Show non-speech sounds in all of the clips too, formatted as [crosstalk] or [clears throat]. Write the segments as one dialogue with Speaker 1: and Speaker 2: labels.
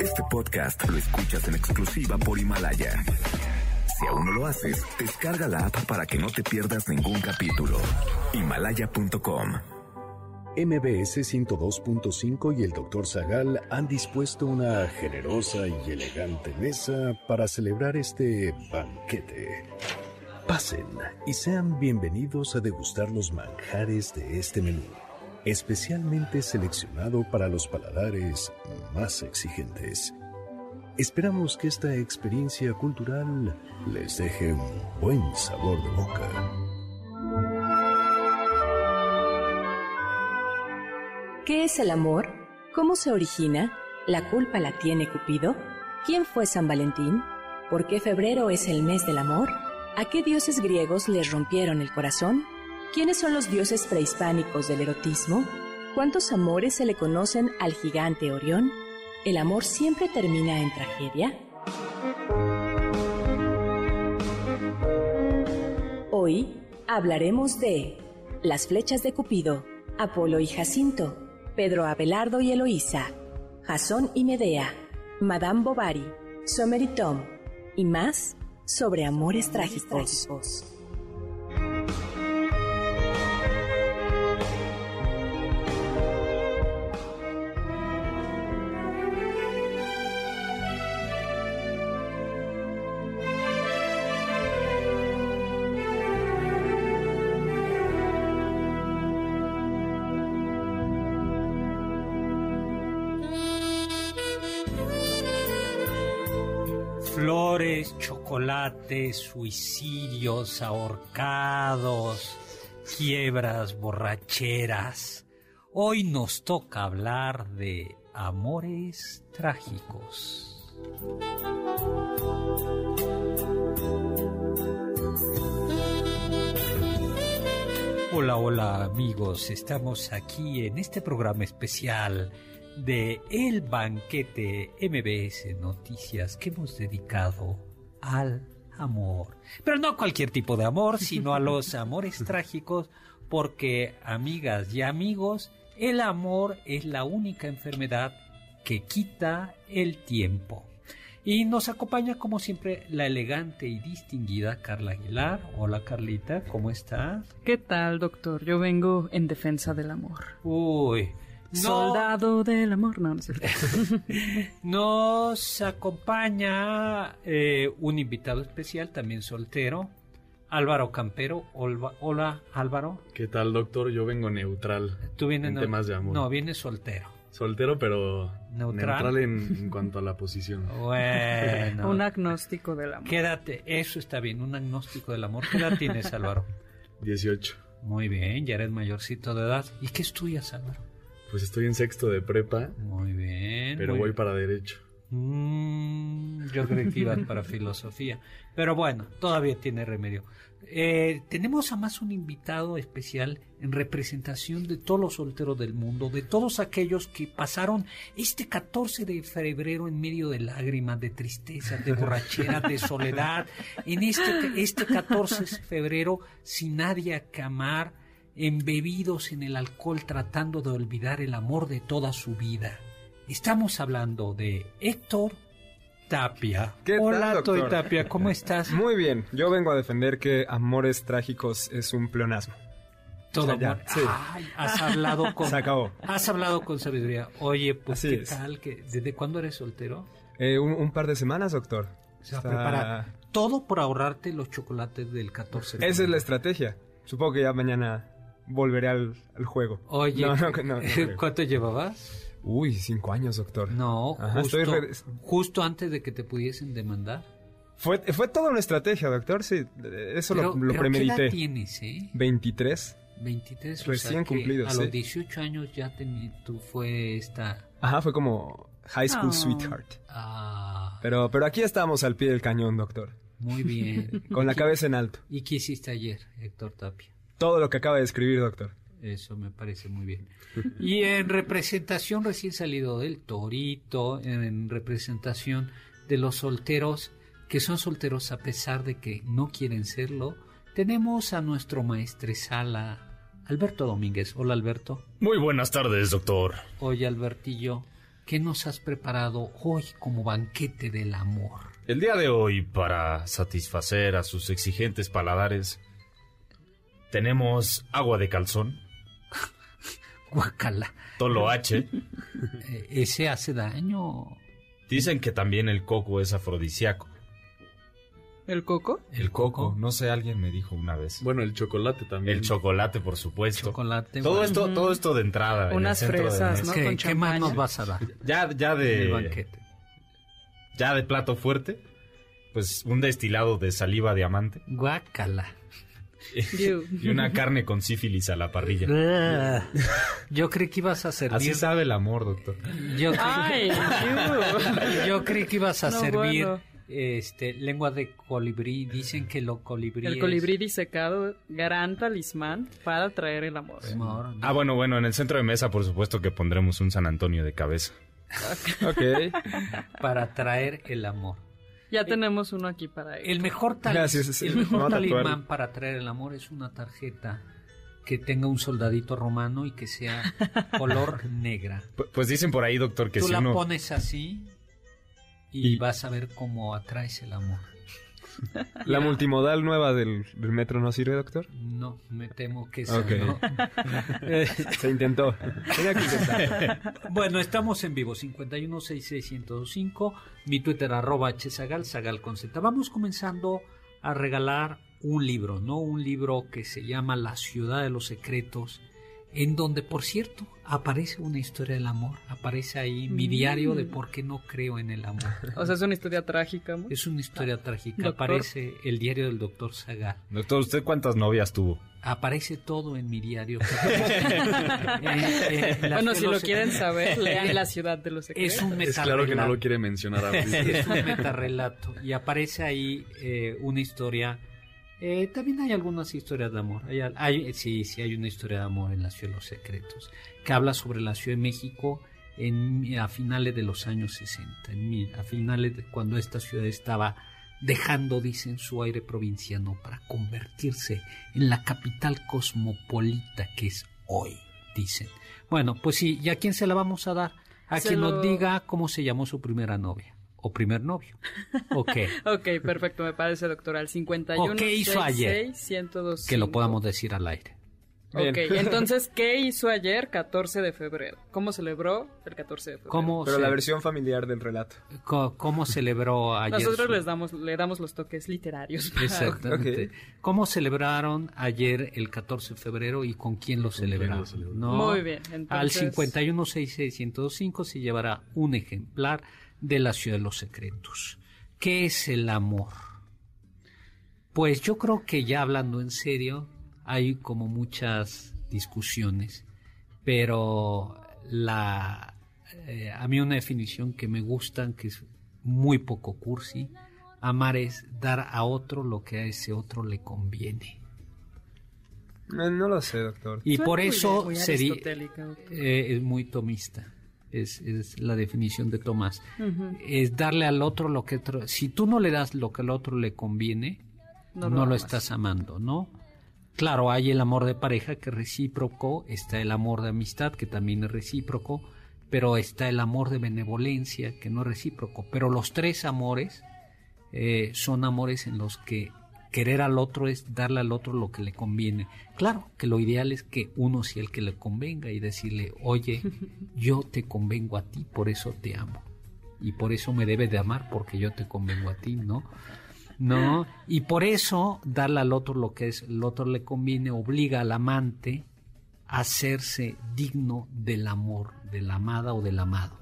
Speaker 1: Este podcast lo escuchas en exclusiva por Himalaya. Si aún no lo haces, descarga la app para que no te pierdas ningún capítulo. Himalaya.com
Speaker 2: MBS 102.5 y el Dr. Zagal han dispuesto una generosa y elegante mesa para celebrar este banquete. Pasen y sean bienvenidos a degustar los manjares de este menú, especialmente seleccionado para los paladares más exigentes. Esperamos que esta experiencia cultural les deje un buen sabor de boca.
Speaker 3: ¿Qué es el amor? ¿Cómo se origina? ¿La culpa la tiene Cupido? ¿Quién fue San Valentín? ¿Por qué febrero es el mes del amor? ¿A qué dioses griegos les rompieron el corazón? ¿Quiénes son los dioses prehispánicos del erotismo? ¿Cuántos amores se le conocen al gigante Orión? ¿El amor siempre termina en tragedia? Hoy hablaremos de las flechas de Cupido, Apolo y Jacinto, Pedro Abelardo y Eloísa, Jasón y Medea, Madame Bovary, Sommer y Tom, y más sobre amores trágicos.
Speaker 4: Flores, chocolates, suicidios, ahorcados, quiebras, borracheras. Hoy nos toca hablar de amores trágicos. Hola, hola amigos, estamos aquí en este programa especial de El Banquete MBS Noticias que hemos dedicado al amor. Pero no cualquier tipo de amor, sino a los [laughs] amores trágicos, porque amigas y amigos, el amor es la única enfermedad que quita el tiempo. Y nos acompaña como siempre la elegante y distinguida Carla Aguilar. Hola Carlita, ¿cómo estás?
Speaker 5: ¿Qué tal, doctor? Yo vengo en defensa del amor.
Speaker 4: Uy, no.
Speaker 5: Soldado del amor, no, no cierto. [laughs]
Speaker 4: Nos acompaña eh, un invitado especial, también soltero, Álvaro Campero. Olva- Hola, Álvaro.
Speaker 6: ¿Qué tal, doctor? Yo vengo neutral
Speaker 4: Tú vienes
Speaker 6: en
Speaker 4: no-
Speaker 6: temas de amor.
Speaker 4: No, vienes soltero.
Speaker 6: Soltero, pero
Speaker 4: Neutral.
Speaker 6: en, [laughs] en cuanto a la posición.
Speaker 4: Bueno.
Speaker 5: Un agnóstico del amor.
Speaker 4: Quédate, eso está bien, un agnóstico del amor. ¿Qué edad tienes, Álvaro? [laughs]
Speaker 6: 18.
Speaker 4: Muy bien, ya eres mayorcito de edad. ¿Y qué estudias, Álvaro?
Speaker 6: Pues estoy en sexto de prepa,
Speaker 4: Muy bien.
Speaker 6: pero
Speaker 4: muy
Speaker 6: voy para derecho.
Speaker 4: Mm, yo creo que ibas para filosofía. Pero bueno, todavía tiene remedio. Eh, tenemos además un invitado especial en representación de todos los solteros del mundo, de todos aquellos que pasaron este 14 de febrero en medio de lágrimas, de tristeza, de borrachera, de soledad, en este, este 14 de febrero sin nadie a que amar, embebidos en el alcohol tratando de olvidar el amor de toda su vida. Estamos hablando de Héctor Tapia.
Speaker 7: ¿Qué tal,
Speaker 4: Hola,
Speaker 7: doctor?
Speaker 4: Toy Tapia, ¿cómo [laughs] estás?
Speaker 7: Muy bien, yo vengo a defender que Amores Trágicos es un pleonasmo.
Speaker 4: Todo
Speaker 7: o sea, ya,
Speaker 4: amor.
Speaker 7: sí.
Speaker 4: Ay, has hablado con
Speaker 7: Se acabó.
Speaker 4: Has hablado con sabiduría. Oye, pues
Speaker 7: Así
Speaker 4: qué
Speaker 7: es.
Speaker 4: tal que desde cuándo eres soltero?
Speaker 7: Eh, un, un par de semanas, doctor.
Speaker 4: Se va a
Speaker 7: Está-
Speaker 4: preparar todo por ahorrarte los chocolates del 14 de
Speaker 7: Esa es la estrategia. Supongo que ya mañana volveré al, al juego.
Speaker 4: Oye,
Speaker 7: No, no, no, no creo. [laughs]
Speaker 4: ¿cuánto llevabas?
Speaker 7: Uy, cinco años, doctor.
Speaker 4: No,
Speaker 7: Ajá,
Speaker 4: justo,
Speaker 7: estoy re-
Speaker 4: justo antes de que te pudiesen demandar.
Speaker 7: Fue, fue toda una estrategia, doctor. Sí, eso
Speaker 4: Pero,
Speaker 7: lo, lo
Speaker 4: pero ¿qué
Speaker 7: premedité.
Speaker 4: edad tienes, eh?
Speaker 7: 23.
Speaker 4: 23, o
Speaker 7: Recién
Speaker 4: sea
Speaker 7: cumplidos,
Speaker 4: A
Speaker 7: sí.
Speaker 4: los 18 años ya tení- tú fue esta...
Speaker 7: Ajá, fue como High School
Speaker 5: Oh.
Speaker 7: Sweetheart.
Speaker 4: Ah,
Speaker 7: Pero, pero aquí estamos al pie del cañón, doctor.
Speaker 4: muy bien. [laughs]
Speaker 7: Con la
Speaker 4: ¿Y qué-
Speaker 7: cabeza en alto.
Speaker 4: ¿Y qué hiciste ayer, Héctor Tapia?
Speaker 7: Todo lo que acaba de escribir, doctor.
Speaker 4: Eso me parece muy bien. [laughs] Y en representación recién salido del Torito, en representación de los solteros que son solteros a pesar de que no quieren serlo, tenemos a nuestro maestresala, Alberto Domínguez. Hola Alberto.
Speaker 8: Muy buenas tardes, doctor.
Speaker 4: Oye Albertillo, ¿qué nos has preparado hoy como banquete del amor?
Speaker 8: El día de hoy, para satisfacer a sus exigentes paladares, tenemos agua de calzón,
Speaker 4: Guacala.
Speaker 8: tolo H.
Speaker 4: Eh, ¿Ese hace daño?
Speaker 8: Dicen que también el coco es afrodisíaco.
Speaker 5: ¿El coco?
Speaker 8: El coco, no sé, alguien me dijo una vez.
Speaker 6: Bueno, el chocolate también.
Speaker 8: El chocolate, por supuesto.
Speaker 4: Chocolate.
Speaker 8: Todo
Speaker 4: bueno.
Speaker 8: esto, todo esto de entrada. en el
Speaker 5: Unas
Speaker 8: de
Speaker 5: fresas,
Speaker 8: mesa.
Speaker 5: ¿no?
Speaker 4: ¿Qué,
Speaker 5: Con
Speaker 4: qué más nos vas a dar
Speaker 8: Ya, ya
Speaker 4: en el
Speaker 8: de,
Speaker 4: banquete?
Speaker 8: ya de plato fuerte, pues un destilado de saliva diamante
Speaker 4: Guacala. [laughs]
Speaker 8: Y una carne con sífilis a la parrilla.
Speaker 4: Ah, Yo creí que ibas a servir.
Speaker 8: Así sabe el amor, doctor.
Speaker 4: Yo,
Speaker 5: Ay, [laughs]
Speaker 4: yo creí que ibas a
Speaker 5: No,
Speaker 4: servir
Speaker 5: bueno.
Speaker 4: este lengua de colibrí. Dicen que lo colibrí
Speaker 5: El
Speaker 4: es
Speaker 5: colibrí disecado, gran talismán para traer el amor.
Speaker 4: amor, ¿no?
Speaker 8: Ah, bueno, bueno, en el centro de mesa, por supuesto que pondremos un San Antonio de cabeza.
Speaker 7: Ok. [laughs]
Speaker 4: para traer el amor.
Speaker 5: Ya tenemos uno aquí para él.
Speaker 4: El mejor, tal-
Speaker 7: Gracias, sí,
Speaker 4: el
Speaker 7: me
Speaker 4: mejor talismán para traer el amor es una tarjeta que tenga un soldadito romano y que sea [laughs] color negra.
Speaker 8: Pu- Pues dicen por ahí, doctor, que
Speaker 4: Tú
Speaker 8: si
Speaker 4: la
Speaker 8: uno...
Speaker 4: pones así y,
Speaker 7: Y-
Speaker 4: vas a ver cómo atraes el amor. [laughs]
Speaker 7: ¿La multimodal nueva del, del metro no sirve, doctor?
Speaker 4: No, me temo que sí. [laughs]
Speaker 7: Se intentó. Que [laughs]
Speaker 4: bueno, estamos en vivo, 5166125, mi Twitter arroba hzagal, zagal con Z. Vamos comenzando a regalar un libro, ¿no? Un libro que se llama La ciudad de los secretos, en donde, por cierto, aparece una historia del amor, aparece ahí mi diario de por qué no creo en el amor. [laughs]
Speaker 5: O sea, es una historia trágica. ¿no?
Speaker 4: Es una historia trágica,
Speaker 5: Doctor.
Speaker 4: aparece el diario del doctor Zagal.
Speaker 8: Doctor, ¿usted cuántas novias tuvo?
Speaker 4: Aparece todo en mi diario. [laughs] [laughs]
Speaker 5: Bueno, si
Speaker 4: los-
Speaker 5: lo quieren saber, lean La ciudad de los secretos.
Speaker 4: Es un
Speaker 6: Es claro que no
Speaker 4: metarrelato.
Speaker 6: lo quiere mencionar
Speaker 4: es un metarrelato y aparece ahí eh, una historia. Eh, también hay algunas historias de amor. Hay, hay- sí, sí, hay una historia de amor en la Ciudad de los Secretos que habla sobre la Ciudad de México en, a finales de los años 60, en mi- a finales de cuando esta ciudad estaba dejando, dicen, su aire provinciano para convertirse en la capital cosmopolita que es hoy, dicen. Bueno, pues sí, ¿y a quién se la vamos a dar? A
Speaker 5: Se
Speaker 4: quien
Speaker 5: lo-
Speaker 4: nos diga cómo se llamó su primera novia o primer novio. ¿O qué? [laughs]
Speaker 5: Ok, perfecto, me parece, doctor. Al 51
Speaker 4: ¿O qué hizo ayer?
Speaker 5: 102
Speaker 4: Que lo podamos decir al aire.
Speaker 5: Ok, [laughs] entonces, ¿qué hizo ayer, 14 de febrero? ¿Cómo celebró el 14 de febrero?
Speaker 4: ¿Cómo,
Speaker 7: Pero
Speaker 4: se-
Speaker 7: la versión familiar del relato.
Speaker 4: co- cómo celebró ayer?
Speaker 5: Nosotros
Speaker 4: su-
Speaker 5: les damos, le damos los toques literarios. para-
Speaker 4: Exactamente.
Speaker 7: Ok.
Speaker 4: ¿Cómo celebraron ayer el 14 de febrero y con quién lo
Speaker 6: quién
Speaker 4: celebraron?
Speaker 6: lo celebraron?
Speaker 4: ¿No?
Speaker 5: Muy bien,
Speaker 4: Al
Speaker 5: entonces-
Speaker 4: 5166105 se llevará un ejemplar de la Ciudad de los Secretos. ¿Qué es el amor? Pues yo creo que ya hablando en serio, hay como muchas discusiones, pero la eh, a mí una definición que me gustan, que es muy poco cursi, amar es dar a otro lo que a ese otro le conviene.
Speaker 7: Eh, No lo sé, doctor.
Speaker 4: Y por eso sería eh, es muy tomista. Es, es la definición de Tomás. Es darle al otro lo que otro. Si tú no le das lo que al otro le conviene, no, lo, estás amando, ¿no? Claro, hay el amor de pareja que es recíproco, está el amor de amistad que también es recíproco, pero está el amor de benevolencia que no es recíproco. Pero los tres amores eh, son amores en los que querer al otro es darle al otro lo que le conviene. Claro que lo ideal es que uno sea el que le convenga y decirle, oye, [laughs] yo te convengo a ti, por eso te amo. Y por eso me debes de amar, porque yo te convengo a ti, ¿no? ¿No? Y por eso darle al otro lo que es, el otro le conviene, obliga al amante a hacerse digno del amor, de la amada o del amado.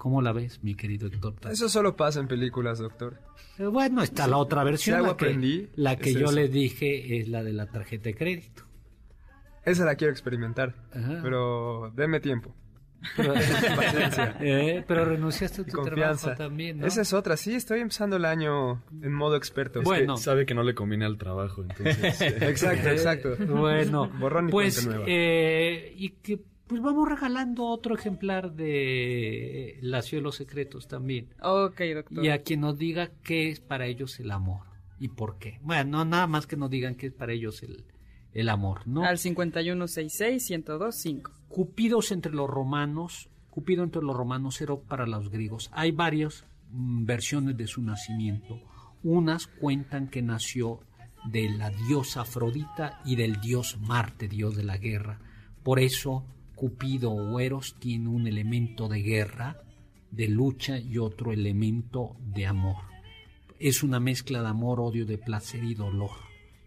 Speaker 4: ¿Cómo la ves, mi querido Héctor?
Speaker 7: Eso solo pasa en películas, doctor.
Speaker 4: Eh, Bueno, está la otra versión, la que,
Speaker 7: aprendí,
Speaker 4: la que
Speaker 7: es
Speaker 4: yo
Speaker 7: eso.
Speaker 4: les dije es la de la tarjeta de crédito.
Speaker 7: Esa la quiero experimentar.
Speaker 4: Ajá.
Speaker 7: Pero denme tiempo.
Speaker 4: Pero, [laughs]
Speaker 7: Paciencia. [laughs]
Speaker 4: Eh, pero renunciaste a tu
Speaker 7: confianza.
Speaker 4: trabajo también, ¿no?
Speaker 7: Esa es otra. Sí, estoy empezando el año en modo experto.
Speaker 4: Bueno.
Speaker 6: Sabe que no le conviene al trabajo, entonces. [laughs] eh,
Speaker 7: Exacto, exacto.
Speaker 4: Bueno,
Speaker 7: Borrón y
Speaker 4: pues, eh, y que pues vamos regalando otro ejemplar de La Ciudad de los Secretos también.
Speaker 5: Ok, doctor.
Speaker 4: Y a quien nos diga qué es para ellos el amor y por qué. Bueno, no nada más que nos digan qué es para ellos el, el amor, ¿no?
Speaker 5: Al 5166-1025.
Speaker 4: Cupidos entre los romanos Cupido entre los romanos, Eros para los griegos. Hay varias mm, versiones de su nacimiento. Unas cuentan que nació de la diosa Afrodita y del dios Marte, dios de la guerra. Por eso Cupido o tiene un elemento de guerra, de lucha y otro elemento de amor. Es una mezcla de amor, odio, de placer y dolor.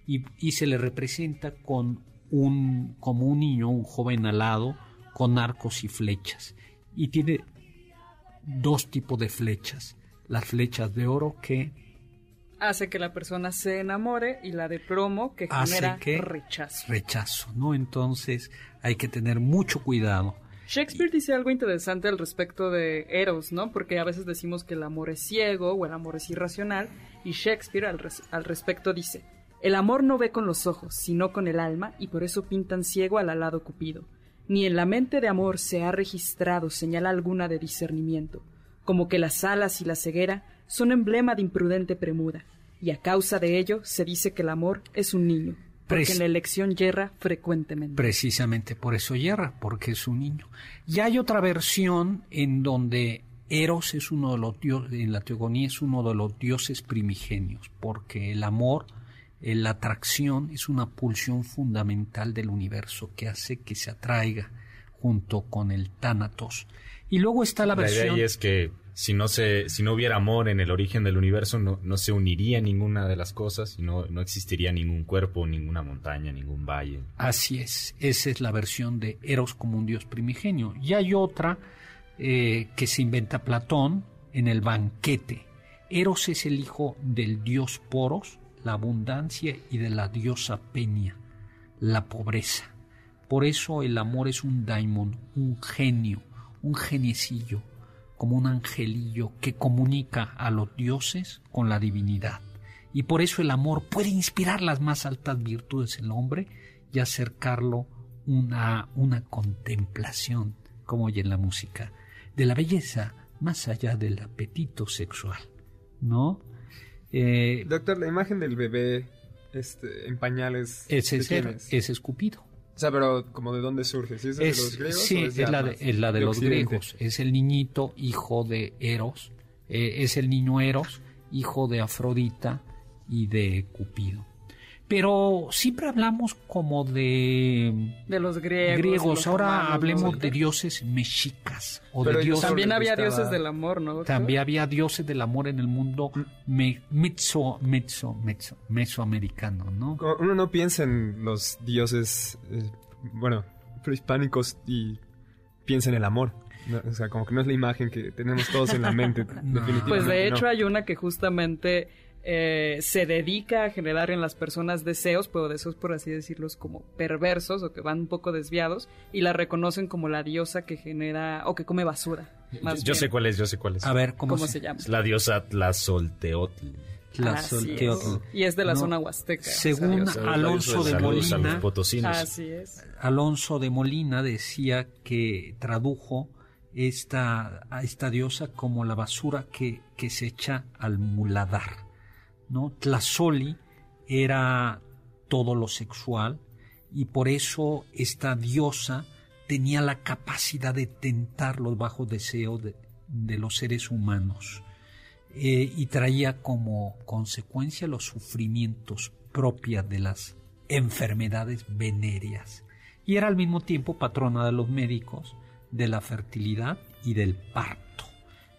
Speaker 4: Y, y se le representa con un, como un niño, un joven alado, con arcos y flechas. Y tiene dos tipos de flechas. Las flechas de oro que
Speaker 5: Hace que la persona se enamore y la de plomo que
Speaker 4: hace
Speaker 5: genera
Speaker 4: que
Speaker 5: rechazo.
Speaker 4: rechazo, ¿no? Entonces hay que tener mucho cuidado.
Speaker 5: Shakespeare dice algo interesante al respecto de Eros, ¿no? Porque a veces decimos que el amor es ciego o el amor es irracional, y Shakespeare al, res- al respecto dice, el amor no ve con los ojos, sino con el alma, y por eso pintan ciego al alado Cupido. Ni en la mente de amor se ha registrado señal alguna de discernimiento, como que las alas y la ceguera son emblema de imprudente premura, y a causa de ello se dice que el amor es un niño, porque en la elección yerra frecuentemente.
Speaker 4: Precisamente por eso hierra, porque es un niño. Y hay otra versión en donde Eros es uno de los dioses, en la teogonía es uno de los dioses primigenios, porque el amor, eh, la atracción es una pulsión fundamental del universo que hace que se atraiga junto con el tánatos. Y luego está la,
Speaker 8: La idea
Speaker 4: versión
Speaker 8: ahí es que si no se, si no hubiera amor en el origen del universo, no, no se uniría ninguna de las cosas y no, no existiría ningún cuerpo, ninguna montaña, ningún valle.
Speaker 4: Así es, esa es la versión de Eros como un dios primigenio. Y hay otra eh, que se inventa Platón en el banquete. Eros es el hijo del dios Poros, la abundancia, y de la diosa Peña, la pobreza. Por eso el amor es un daimon, un genio, un geniecillo, como un angelillo que comunica a los dioses con la divinidad. Y por eso el amor puede inspirar las más altas virtudes en el hombre y acercarlo una, una contemplación, como oye en la música, de la belleza más allá del apetito sexual, ¿no? Eh,
Speaker 7: Doctor, la imagen del bebé este, en pañales.
Speaker 4: ese,
Speaker 7: ¿de
Speaker 4: es, Er-
Speaker 7: es?
Speaker 4: es escupido.
Speaker 7: O sea, pero como de dónde surge, ¿sí es de
Speaker 4: Es-
Speaker 7: los griegos?
Speaker 4: sí,
Speaker 7: o
Speaker 4: es,
Speaker 7: de
Speaker 4: la de, es la de los
Speaker 7: Occidente.
Speaker 4: griegos. Es el niñito, hijo de Eros. eh, es el niño Eros, hijo de Afrodita y de Cupido. Pero siempre hablamos como de
Speaker 5: De los griegos.
Speaker 4: griegos.
Speaker 5: los
Speaker 4: Ahora
Speaker 5: romanos,
Speaker 4: hablemos
Speaker 5: ¿no?
Speaker 4: de dioses mexicas o
Speaker 7: Pero
Speaker 4: de dioses.
Speaker 5: También había
Speaker 7: gustaba-
Speaker 5: dioses del amor, ¿no? doctor?
Speaker 4: También había dioses del amor en el mundo me- mezzo, mezzo, mezzo, mesoamericano, ¿no?
Speaker 7: Uno no piensa en los dioses, eh, bueno, prehispánicos y piensa en el amor. No, o sea, como que no es la imagen que tenemos todos en la mente, [laughs] definitivamente.
Speaker 5: Pues de
Speaker 7: no.
Speaker 5: hecho hay una que justamente eh, se dedica a generar en las personas deseos, pero deseos por así decirlos como perversos o que van un poco desviados y la reconocen como la diosa que genera o que come basura. Más
Speaker 8: yo
Speaker 5: bien.
Speaker 8: sé cuál es, yo sé cuál es.
Speaker 4: A ver, ¿cómo,
Speaker 5: ¿Cómo se llama?
Speaker 8: Es la diosa Tlazolteotl.
Speaker 5: Así es.
Speaker 4: Tlazolteotl.
Speaker 5: Y es de la
Speaker 4: No,
Speaker 5: zona huasteca.
Speaker 4: según. Alonso de Molina,
Speaker 8: potosinos.
Speaker 5: Así es.
Speaker 4: Alonso de Molina decía que tradujo esta, a esta diosa como la basura que, que se echa al muladar. ¿No? Tlazoli era todo lo sexual y por eso esta diosa tenía la capacidad de tentar los bajos deseos de, de los seres humanos eh, y traía como consecuencia los sufrimientos propias de las enfermedades venéreas y era al mismo tiempo patrona de los médicos, de la fertilidad y del parto.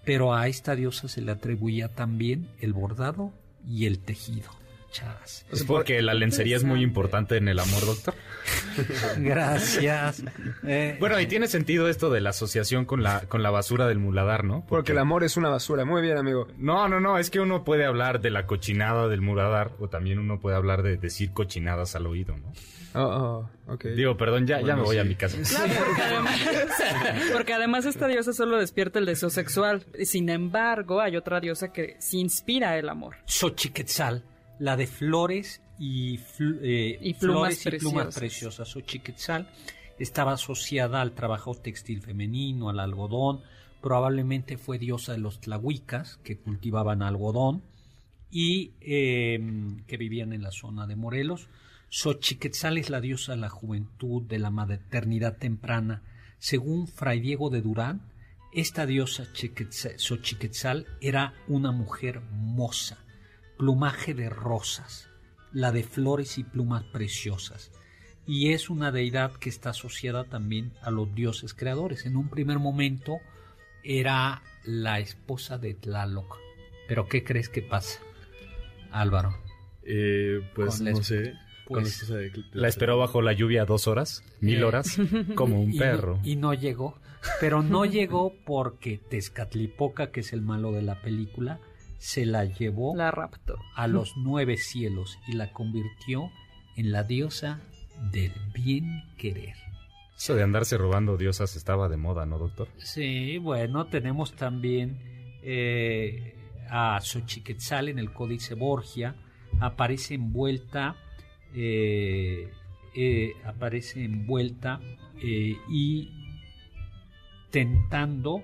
Speaker 4: Pero a esta diosa se le atribuía también el bordado y el tejido. Chas.
Speaker 8: Es porque la lencería es muy importante en el amor, doctor. [laughs]
Speaker 4: Gracias. Eh,
Speaker 8: Bueno, y tiene sentido esto de la asociación con la, con la basura del muladar, ¿no?
Speaker 7: Porque el amor es una basura. Muy bien, amigo.
Speaker 8: No, no, no, es que uno puede hablar de la cochinada del muladar o también uno puede hablar de decir cochinadas al oído, ¿no?
Speaker 7: Oh, oh, ok.
Speaker 8: Digo, perdón, ya, ya me voy a mi casa.
Speaker 5: Claro, porque además, [laughs] porque además esta diosa solo despierta el deseo sexual. Sin embargo, hay otra diosa que sí inspira el amor.
Speaker 4: Xochiquetzal, la de flores y, fl- eh,
Speaker 5: Y plumas
Speaker 4: flores y plumas
Speaker 5: preciosas.
Speaker 4: preciosas. Xochiquetzal estaba asociada al trabajo textil femenino, al algodón. Probablemente fue diosa de los tlahuicas que cultivaban algodón y eh, que vivían en la zona de Morelos. Xochiquetzal es la diosa de la juventud, de la maternidad temprana. Según Fray Diego de Durán, Esta diosa Chiquetza- Xochiquetzal era una mujer moza, plumaje de rosas, la de flores y plumas preciosas, y es una deidad que está asociada también a los dioses creadores. En un primer momento era la esposa de Tlaloc. Pero ¿qué crees que pasa, Álvaro?
Speaker 6: Eh, pues no sé.
Speaker 4: Pues,
Speaker 6: la esposa de- de-
Speaker 8: La esperó bajo la lluvia dos horas, mil
Speaker 4: Eh.
Speaker 8: horas, como un [laughs]
Speaker 4: Y no-
Speaker 8: perro.
Speaker 4: Y no, llegó. Pero no llegó porque Tezcatlipoca, que es el malo de la película, se la llevó
Speaker 5: La rapto.
Speaker 4: a los nueve cielos y la convirtió en la diosa del bien querer.
Speaker 8: Eso de andarse robando diosas estaba de moda, ¿no, doctor?
Speaker 4: Sí, bueno, tenemos también eh, a Xochiquetzal en el Códice Borgia. Aparece envuelta, eh, eh, aparece envuelta eh, y tentando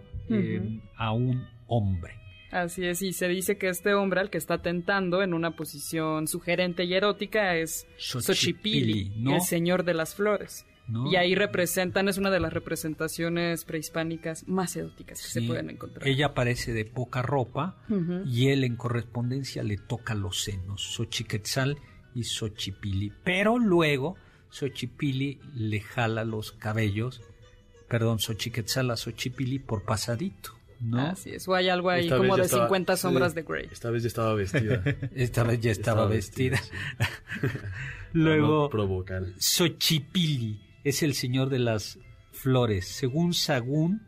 Speaker 4: a un hombre.
Speaker 5: Así es, y se dice que este hombre al que está tentando en una posición sugerente y erótica es
Speaker 4: Xochipilli,
Speaker 5: el señor de las flores.
Speaker 4: ¿no?
Speaker 5: Y ahí representan, es una de las representaciones prehispánicas más eróticas que
Speaker 4: Sí,
Speaker 5: se pueden encontrar.
Speaker 4: Ella aparece de poca ropa y él en correspondencia le toca los senos, Xochiquetzal y Xochipili. Pero luego Xochipili le jala los cabellos, perdón, Xochiquetzal a Xochipili por pasadito, ¿no?
Speaker 5: Así es, o hay algo ahí
Speaker 6: Esta vez
Speaker 5: como
Speaker 6: ya
Speaker 5: de
Speaker 6: estaba-
Speaker 5: 50 sombras
Speaker 6: sí,
Speaker 5: de Grey.
Speaker 6: Esta vez ya estaba vestida. [laughs]
Speaker 4: Esta vez ya estaba, vestida. [laughs] Luego,
Speaker 6: no.
Speaker 4: Xochipili es el señor de las flores. Según Sagún,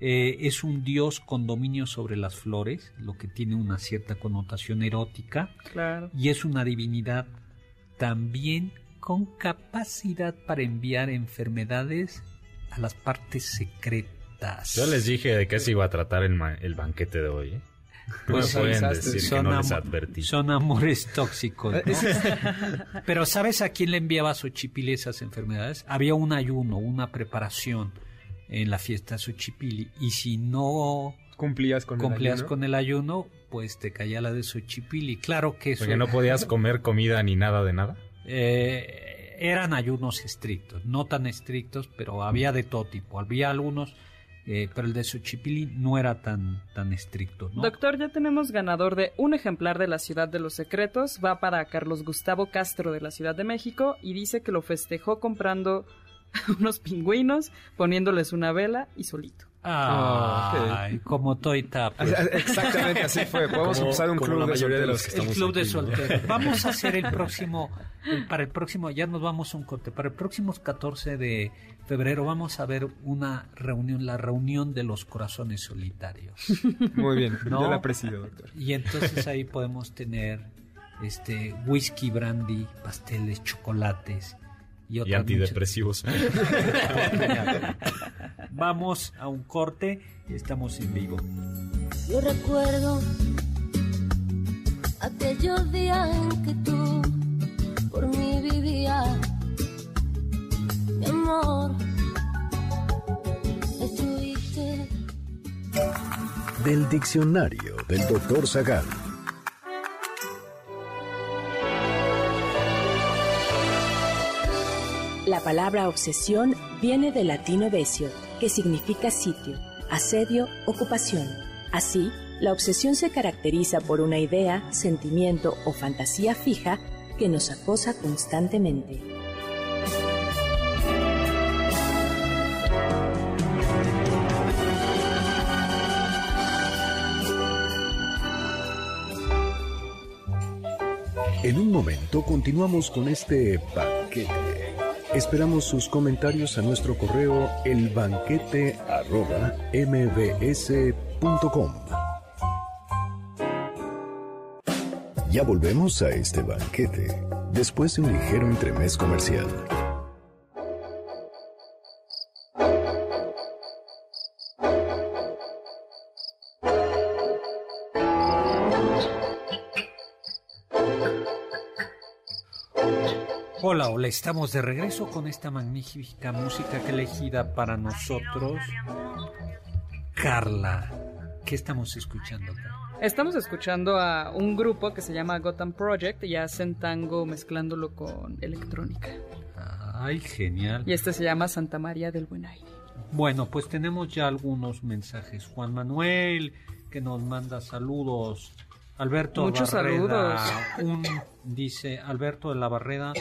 Speaker 4: eh, es un dios con dominio sobre las flores, lo que tiene una cierta connotación erótica.
Speaker 5: Claro.
Speaker 4: y es una divinidad también con capacidad para enviar enfermedades a las partes secretas.
Speaker 8: Yo les dije de qué se iba a tratar el, banquete de hoy. ¿eh? No
Speaker 4: Pues
Speaker 8: me pueden decir que
Speaker 4: son,
Speaker 8: no les advertí.
Speaker 4: son amores tóxicos. ¿no? Pero ¿sabes a quién le enviaba a Xochipilli esas enfermedades? Había un ayuno, una preparación en la fiesta de Xochipilli. Y si no
Speaker 7: Cumplías con
Speaker 4: cumplías
Speaker 7: el ayuno?
Speaker 4: con el ayuno, pues te caía la de Xochipilli. Claro que eso...
Speaker 8: Porque no podías [laughs] comer comida ni nada de nada.
Speaker 4: Eh, eran ayunos estrictos, no tan estrictos, pero había de todo tipo. Había algunos, eh, pero el de Xochipilli no era tan, tan estricto. ¿no?
Speaker 5: Doctor, ya tenemos ganador de un ejemplar de la Ciudad de los Secretos. Va para Carlos Gustavo Castro de la Ciudad de México y dice que lo festejó comprando [laughs] unos pingüinos, poniéndoles una vela y solito.
Speaker 4: Ay, como Toita. pues.
Speaker 7: Ah, Exactamente así fue. [laughs] Podemos
Speaker 6: Como-
Speaker 7: empezar un club
Speaker 6: la
Speaker 7: de
Speaker 6: mayoría de los
Speaker 7: solteros.
Speaker 6: que
Speaker 4: El club de
Speaker 6: aquí, ¿no?
Speaker 4: solteros. [laughs] Vamos a hacer el próximo, el- para el próximo, ya nos vamos a un corte. Para el próximo 14 de febrero vamos a ver una reunión, la reunión de los corazones solitarios. [laughs]
Speaker 7: Muy bien,
Speaker 4: No.
Speaker 7: yo la presido, doctor.
Speaker 4: Y entonces ahí podemos tener este whisky, brandy, pasteles, chocolates y
Speaker 8: Y
Speaker 4: otras
Speaker 8: antidepresivos.
Speaker 4: Vamos a un corte, estamos en vivo.
Speaker 9: Yo recuerdo aquellos días en que tú por mí vivías, mi amor. Estuviste
Speaker 2: Del diccionario del doctor Zagal.
Speaker 3: La palabra obsesión viene del latino besio, que significa sitio, asedio, ocupación. Así, la obsesión se caracteriza por una idea, sentimiento o fantasía fija que nos acosa constantemente.
Speaker 2: En un momento continuamos con este banquete. Esperamos sus comentarios a nuestro correo elbanquete@mbs.com. Ya volvemos a este banquete después de un ligero entremés comercial.
Speaker 4: Hola, hola, estamos de regreso con esta magnífica música que elegida para nosotros. Carla, ¿qué estamos escuchando?
Speaker 5: Estamos escuchando a un grupo que se llama Gotham Project y hacen tango mezclándolo con electrónica.
Speaker 4: Ay, genial.
Speaker 5: Y este se llama Santa María del Buen Aire.
Speaker 4: Bueno, pues tenemos ya algunos mensajes. Juan Manuel, que nos manda saludos. Alberto
Speaker 5: Muchos
Speaker 4: Barreda,
Speaker 5: saludos.
Speaker 4: un, dice Alberto de la Barreda,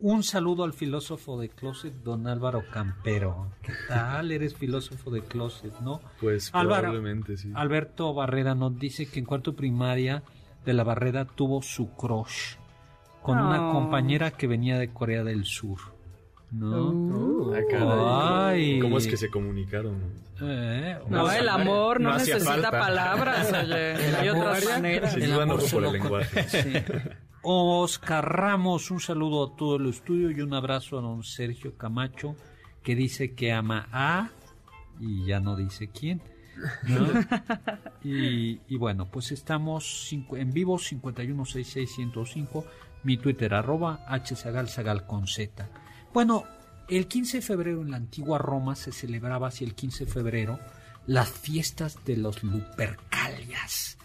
Speaker 4: un saludo al filósofo de closet, don Álvaro Campero. ¿Qué tal? Eres filósofo de closet, ¿no?
Speaker 6: Pues
Speaker 4: Álvaro,
Speaker 6: probablemente sí.
Speaker 4: Alberto Barreda nos dice que en cuarto primaria de la Barreda tuvo su crush con una
Speaker 5: Oh.
Speaker 4: compañera que venía de Corea del Sur. ¿No?
Speaker 5: Uh.
Speaker 6: Ah.
Speaker 4: Ay.
Speaker 6: ¿Cómo es que se comunicaron?
Speaker 4: Eh,
Speaker 5: No, el amor no, necesita
Speaker 8: falta.
Speaker 5: palabras, oye. Hay
Speaker 4: amor- [laughs]
Speaker 5: otras maneras.
Speaker 6: Sin
Speaker 4: El amor
Speaker 6: por el lenguaje.
Speaker 4: Sí. Oscar Ramos, un saludo a todo el estudio y un abrazo a don Sergio Camacho, que dice que ama a y ya no dice quién. ¿no? [laughs] y, y bueno, pues estamos en vivo 5166105, mi Twitter arroba con z. Bueno, el 15 de febrero en la antigua Roma se celebraba hacia el 15 de febrero las fiestas de los Lupercalias.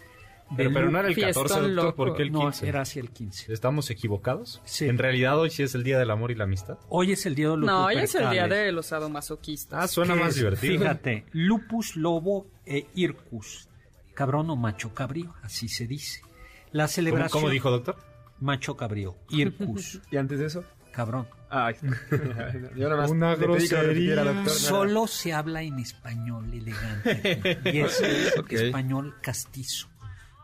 Speaker 8: Pero,
Speaker 4: De
Speaker 8: pero no era el
Speaker 5: Fiestón
Speaker 8: 14, doctor,
Speaker 5: loco.
Speaker 8: ¿por qué el
Speaker 4: no,
Speaker 8: 15?
Speaker 4: era hacia el 15.
Speaker 8: ¿Estamos equivocados?
Speaker 4: Sí.
Speaker 8: En realidad hoy sí es el Día del Amor y la Amistad.
Speaker 4: Hoy es el día de los
Speaker 5: No, hoy es el día de los sadomasoquistas.
Speaker 8: Ah, suena
Speaker 4: ¿Qué
Speaker 8: más
Speaker 4: es?
Speaker 8: divertido.
Speaker 4: Fíjate, lupus, lobo e ircus. Cabrón o macho cabrío, así se dice. La
Speaker 8: ¿Cómo,
Speaker 4: celebración...
Speaker 8: cómo dijo, doctor?
Speaker 4: Macho cabrío, ircus, [laughs]
Speaker 7: ¿Y antes de eso?
Speaker 4: cabrón.
Speaker 7: Ay, [laughs] yo nada más
Speaker 8: Una grosería.
Speaker 7: doctor.
Speaker 4: Solo se habla en español elegante. [laughs] y es español castizo.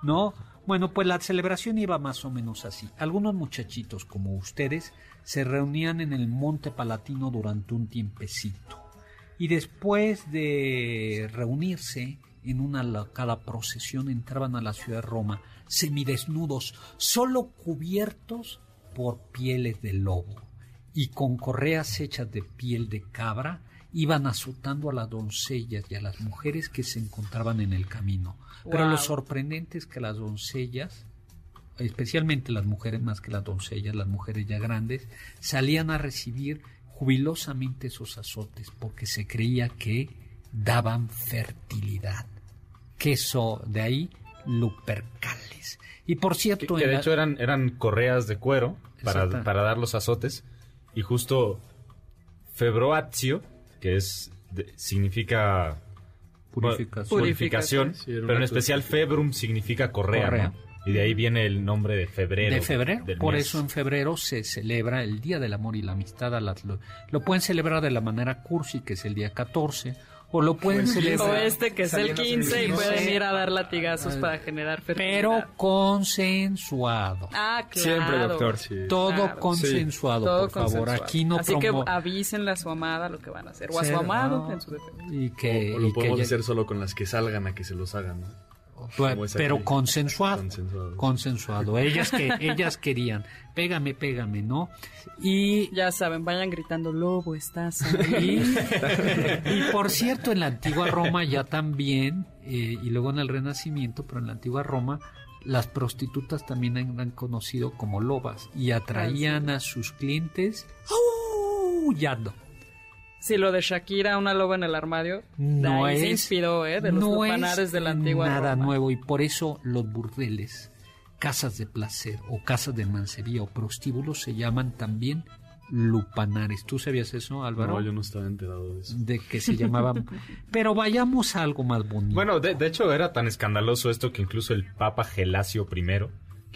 Speaker 4: ¿No? Bueno, pues la celebración iba más o menos así. Algunos muchachitos como ustedes se reunían en el Monte Palatino durante un tiempecito. Y después de reunirse en una locada procesión entraban a la ciudad de Roma semidesnudos, solo cubiertos por pieles de lobo y con correas hechas de piel de cabra iban azotando a las doncellas y a las mujeres que se encontraban en el camino. Pero
Speaker 5: Wow.
Speaker 4: lo sorprendente es que las doncellas, especialmente las mujeres más que las doncellas, las mujeres ya grandes, salían a recibir jubilosamente esos azotes porque se creía que daban fertilidad. Que eso de ahí, lupercales. Y por
Speaker 8: Que,
Speaker 4: cierto,
Speaker 8: que
Speaker 4: en
Speaker 8: de
Speaker 4: la-
Speaker 8: hecho eran, eran correas de cuero para, para dar los azotes. Y justo febroatio, que es de- significa
Speaker 4: Purificación.
Speaker 8: bueno, purificación,
Speaker 6: Sí,
Speaker 8: pero en especial februm significa correa,
Speaker 4: Correa.
Speaker 8: ¿no? Y de ahí viene el nombre de febrero.
Speaker 4: de febrero. Por
Speaker 8: mes.
Speaker 4: eso en febrero se celebra el Día del Amor y la Amistad. A las, lo, lo pueden celebrar de la manera cursi, que es el día 14, o lo pueden celebrar...
Speaker 5: O este que es el
Speaker 7: Saliendo
Speaker 5: 15 y
Speaker 4: 15.
Speaker 5: pueden ir a dar latigazos
Speaker 4: Ay,
Speaker 5: para generar fertilidad.
Speaker 4: pero consensuado.
Speaker 5: Ah, claro.
Speaker 7: Siempre, doctor.
Speaker 6: Sí.
Speaker 4: Todo
Speaker 5: claro.
Speaker 4: consensuado, por favor.
Speaker 5: consensuado.
Speaker 4: Aquí no
Speaker 5: Así
Speaker 4: promo-
Speaker 5: que avísenle a su amada lo que van a hacer. O a su amado
Speaker 4: no.
Speaker 5: en su defecto.
Speaker 4: Y que,
Speaker 6: O lo
Speaker 4: y que
Speaker 6: podemos
Speaker 4: ya-
Speaker 6: hacer solo con las que salgan a que se los hagan, ¿no?
Speaker 4: Pues, pero consensuado.
Speaker 6: Consensuado.
Speaker 4: Consensuado. Ellas que [laughs] ellas querían. Pégame, pégame, ¿no? Y
Speaker 5: Ya saben, vayan gritando, lobo, estás [laughs]
Speaker 4: Y,
Speaker 5: ahí.
Speaker 4: y por cierto, en la antigua Roma ya también, eh, y luego en el Renacimiento, pero en la antigua Roma, las prostitutas también eran conocido como lobas y atraían a sus clientes aullando.
Speaker 5: Sí, lo de Shakira, una loba en el armario,
Speaker 4: No
Speaker 5: de ahí se
Speaker 4: es-
Speaker 5: inspiró, ¿eh? De los
Speaker 4: no
Speaker 5: lupanares
Speaker 4: es
Speaker 5: de la antigua
Speaker 4: nada
Speaker 5: Roma.
Speaker 4: nuevo y por eso los burdeles, casas de placer o casas de mancería o prostíbulos se llaman también lupanares. ¿Tú sabías eso, Álvaro?
Speaker 6: No, yo no estaba enterado de eso.
Speaker 4: De que se llamaban. [laughs] Pero vayamos a algo más bonito.
Speaker 8: Bueno, de, de hecho era tan escandaloso esto que incluso el Papa Gelasio I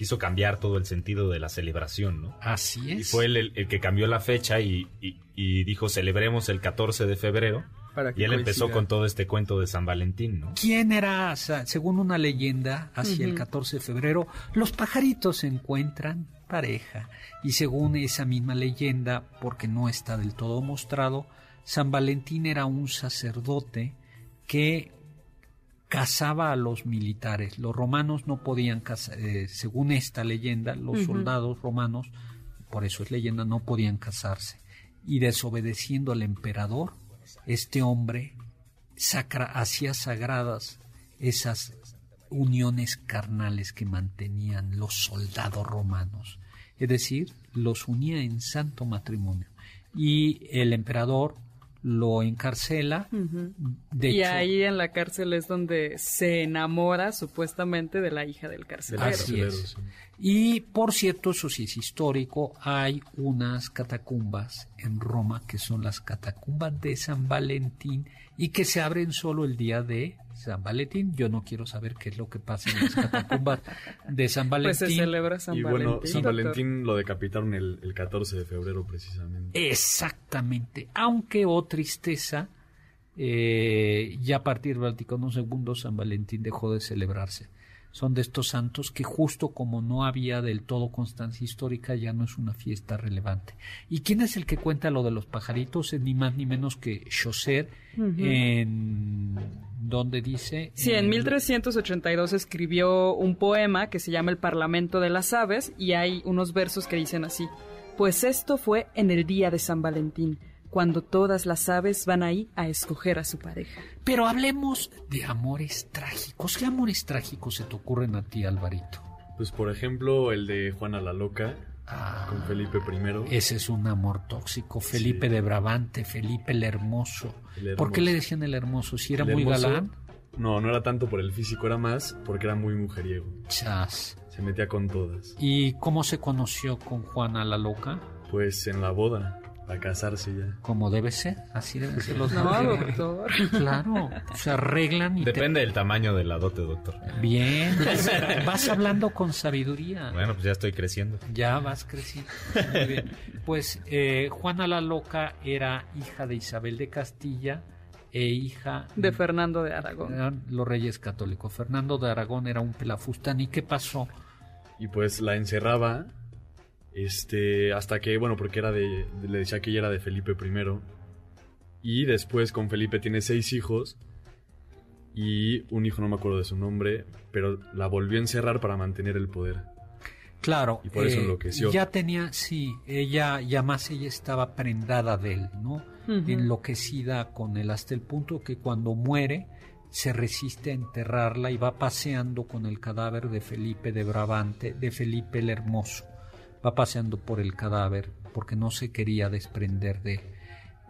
Speaker 8: quiso cambiar todo el sentido de la celebración, ¿no?
Speaker 4: así es.
Speaker 8: Y fue él el, el que cambió la fecha y, y- y dijo celebremos el 14 de febrero.
Speaker 7: Para que
Speaker 8: Y él empezó con todo este cuento de San Valentín, ¿no?
Speaker 4: ¿Quién era, o sea, según una leyenda, hacia el 14 de febrero, los pajaritos se encuentran pareja? Y según esa misma leyenda, porque no está del todo mostrado, San Valentín era un sacerdote que casaba a los militares. Los romanos no podían casar, eh, según esta leyenda, los soldados romanos, por eso es leyenda, no podían casarse. Y desobedeciendo al emperador, este hombre sacra, hacía sagradas esas uniones carnales que mantenían los soldados romanos. Es decir, los unía en santo matrimonio. Y el emperador lo encarcela. De
Speaker 5: y
Speaker 4: hecho,
Speaker 5: ahí en la cárcel es donde se enamora supuestamente de la hija del carcelero.
Speaker 4: Así es. Y por cierto, eso sí es histórico, hay unas catacumbas en Roma que son las catacumbas de San Valentín y que se abren solo el día de San Valentín. Yo no quiero saber qué es lo que pasa en las catacumbas de San Valentín.
Speaker 5: Pues se celebra San
Speaker 6: y
Speaker 5: Valentín.
Speaker 6: bueno, San
Speaker 5: doctor.
Speaker 6: Valentín lo decapitaron el, el 14 de febrero precisamente.
Speaker 4: Exactamente. Aunque, oh tristeza, eh, ya a partir del Vaticano II San Valentín dejó de celebrarse. Son de estos santos que justo como no había del todo constancia histórica, ya no es una fiesta relevante. ¿Y quién es el que cuenta lo de los pajaritos? Es ni más ni menos que Chaucer, en donde dice...
Speaker 5: Sí, en 1382 escribió un poema que se llama El Parlamento de las Aves y hay unos versos que dicen así. Pues esto fue en el día de San Valentín, cuando todas las aves van ahí a escoger a su pareja.
Speaker 4: Pero hablemos de amores trágicos. ¿Qué amores trágicos se te ocurren a ti, Alvarito?
Speaker 6: Pues por ejemplo, el de Juana la Loca con Felipe I.
Speaker 4: Ese es un amor tóxico. Felipe de Brabante, Felipe el Hermoso.
Speaker 6: El
Speaker 4: ¿Por qué le decían el Hermoso? Si era muy
Speaker 6: hermoso,
Speaker 4: galán.
Speaker 6: No, no era tanto por el físico, era más porque era muy mujeriego.
Speaker 4: Chas.
Speaker 6: Se metía con todas.
Speaker 4: ¿Y cómo se conoció con Juana la Loca?
Speaker 6: Pues en la boda, a casarse ya.
Speaker 4: Como debe ser. Así deben ser los [laughs]
Speaker 5: No, doctor.
Speaker 4: Claro. Se arreglan y te-
Speaker 8: Depende del tamaño de la dote, doctor.
Speaker 4: Bien. [laughs] Vas hablando con sabiduría.
Speaker 8: Bueno, pues ya estoy creciendo.
Speaker 4: Ya vas creciendo. Muy bien. Pues eh, Juana la Loca era hija de Isabel de Castilla e hija
Speaker 5: De Fernando de Aragón.
Speaker 4: eran los reyes católicos. Fernando de Aragón era un pelafustán. ¿Y qué pasó?
Speaker 6: Y pues la encerraba, este, hasta que, bueno, porque era de, de- le decía que ella era de Felipe I. Y después con Felipe tiene seis hijos. Y un hijo no me acuerdo de su nombre, pero la volvió a encerrar para mantener el poder.
Speaker 4: Claro.
Speaker 6: Y por eso
Speaker 4: eh,
Speaker 6: enloqueció.
Speaker 4: Ya tenía, sí, ella, y además ella estaba prendada de él, ¿no? Enloquecida con él, hasta el punto que cuando muere se resiste a enterrarla y va paseando con el cadáver de Felipe de Brabante, de Felipe el Hermoso. Va paseando por el cadáver porque no se quería desprender de él.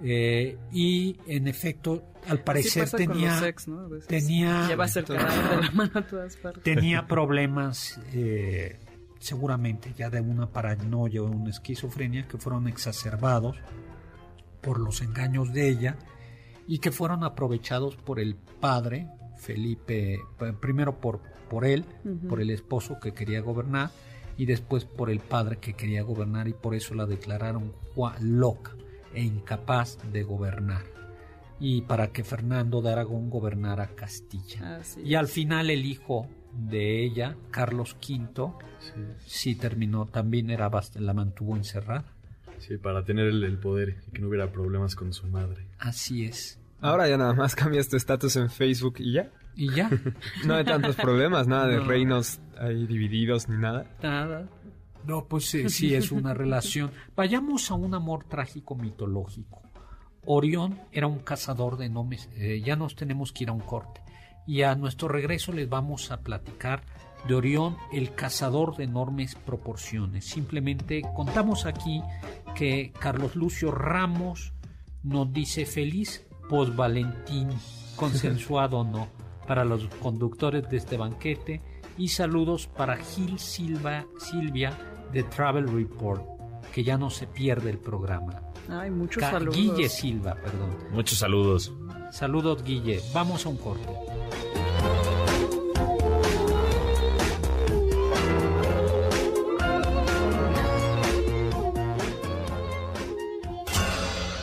Speaker 4: Eh, y en efecto, al parecer tenía,
Speaker 5: los ex, ¿no? A veces
Speaker 4: tenía,
Speaker 5: Llevas el cadáver de la mano a todas partes.
Speaker 4: tenía [laughs] problemas, eh, seguramente ya de una paranoia o una esquizofrenia que fueron exacerbados por los engaños de ella y que fueron aprovechados por el padre, Felipe, p- primero por, por él, por el esposo que quería gobernar y después por el padre que quería gobernar y por eso la declararon loca e incapaz de gobernar y para que Fernando de Aragón gobernara Castilla.
Speaker 5: Así
Speaker 4: Y al final el hijo de ella, Carlos V,
Speaker 6: Sí,
Speaker 4: sí terminó, también era la mantuvo encerrada.
Speaker 6: sí, para tener el, el poder y que no hubiera problemas con su madre.
Speaker 4: Así es.
Speaker 7: Ahora ya nada más cambias tu estatus en Facebook y ya.
Speaker 4: Y ya, [laughs]
Speaker 7: No hay tantos problemas, nada de
Speaker 4: No.
Speaker 7: reinos ahí divididos ni nada.
Speaker 4: nada. No, pues sí es una relación. [laughs] Vayamos a un amor trágico mitológico. Orión era un cazador de nomes. eh, ya nos tenemos que ir a un corte. Y a nuestro regreso les vamos a platicar de Orión, el cazador de enormes proporciones. Simplemente contamos aquí que Carlos Lucio Ramos nos dice feliz post Valentín, [laughs] consensuado o no, para los conductores de este banquete y saludos para Gil Silva, Silvia de Travel Report, que ya no se pierde el programa.
Speaker 5: Ay, muchos
Speaker 4: Ca-
Speaker 5: saludos.
Speaker 4: Guille Silva, perdón.
Speaker 8: Muchos saludos.
Speaker 4: Saludos Guille, vamos a un corte.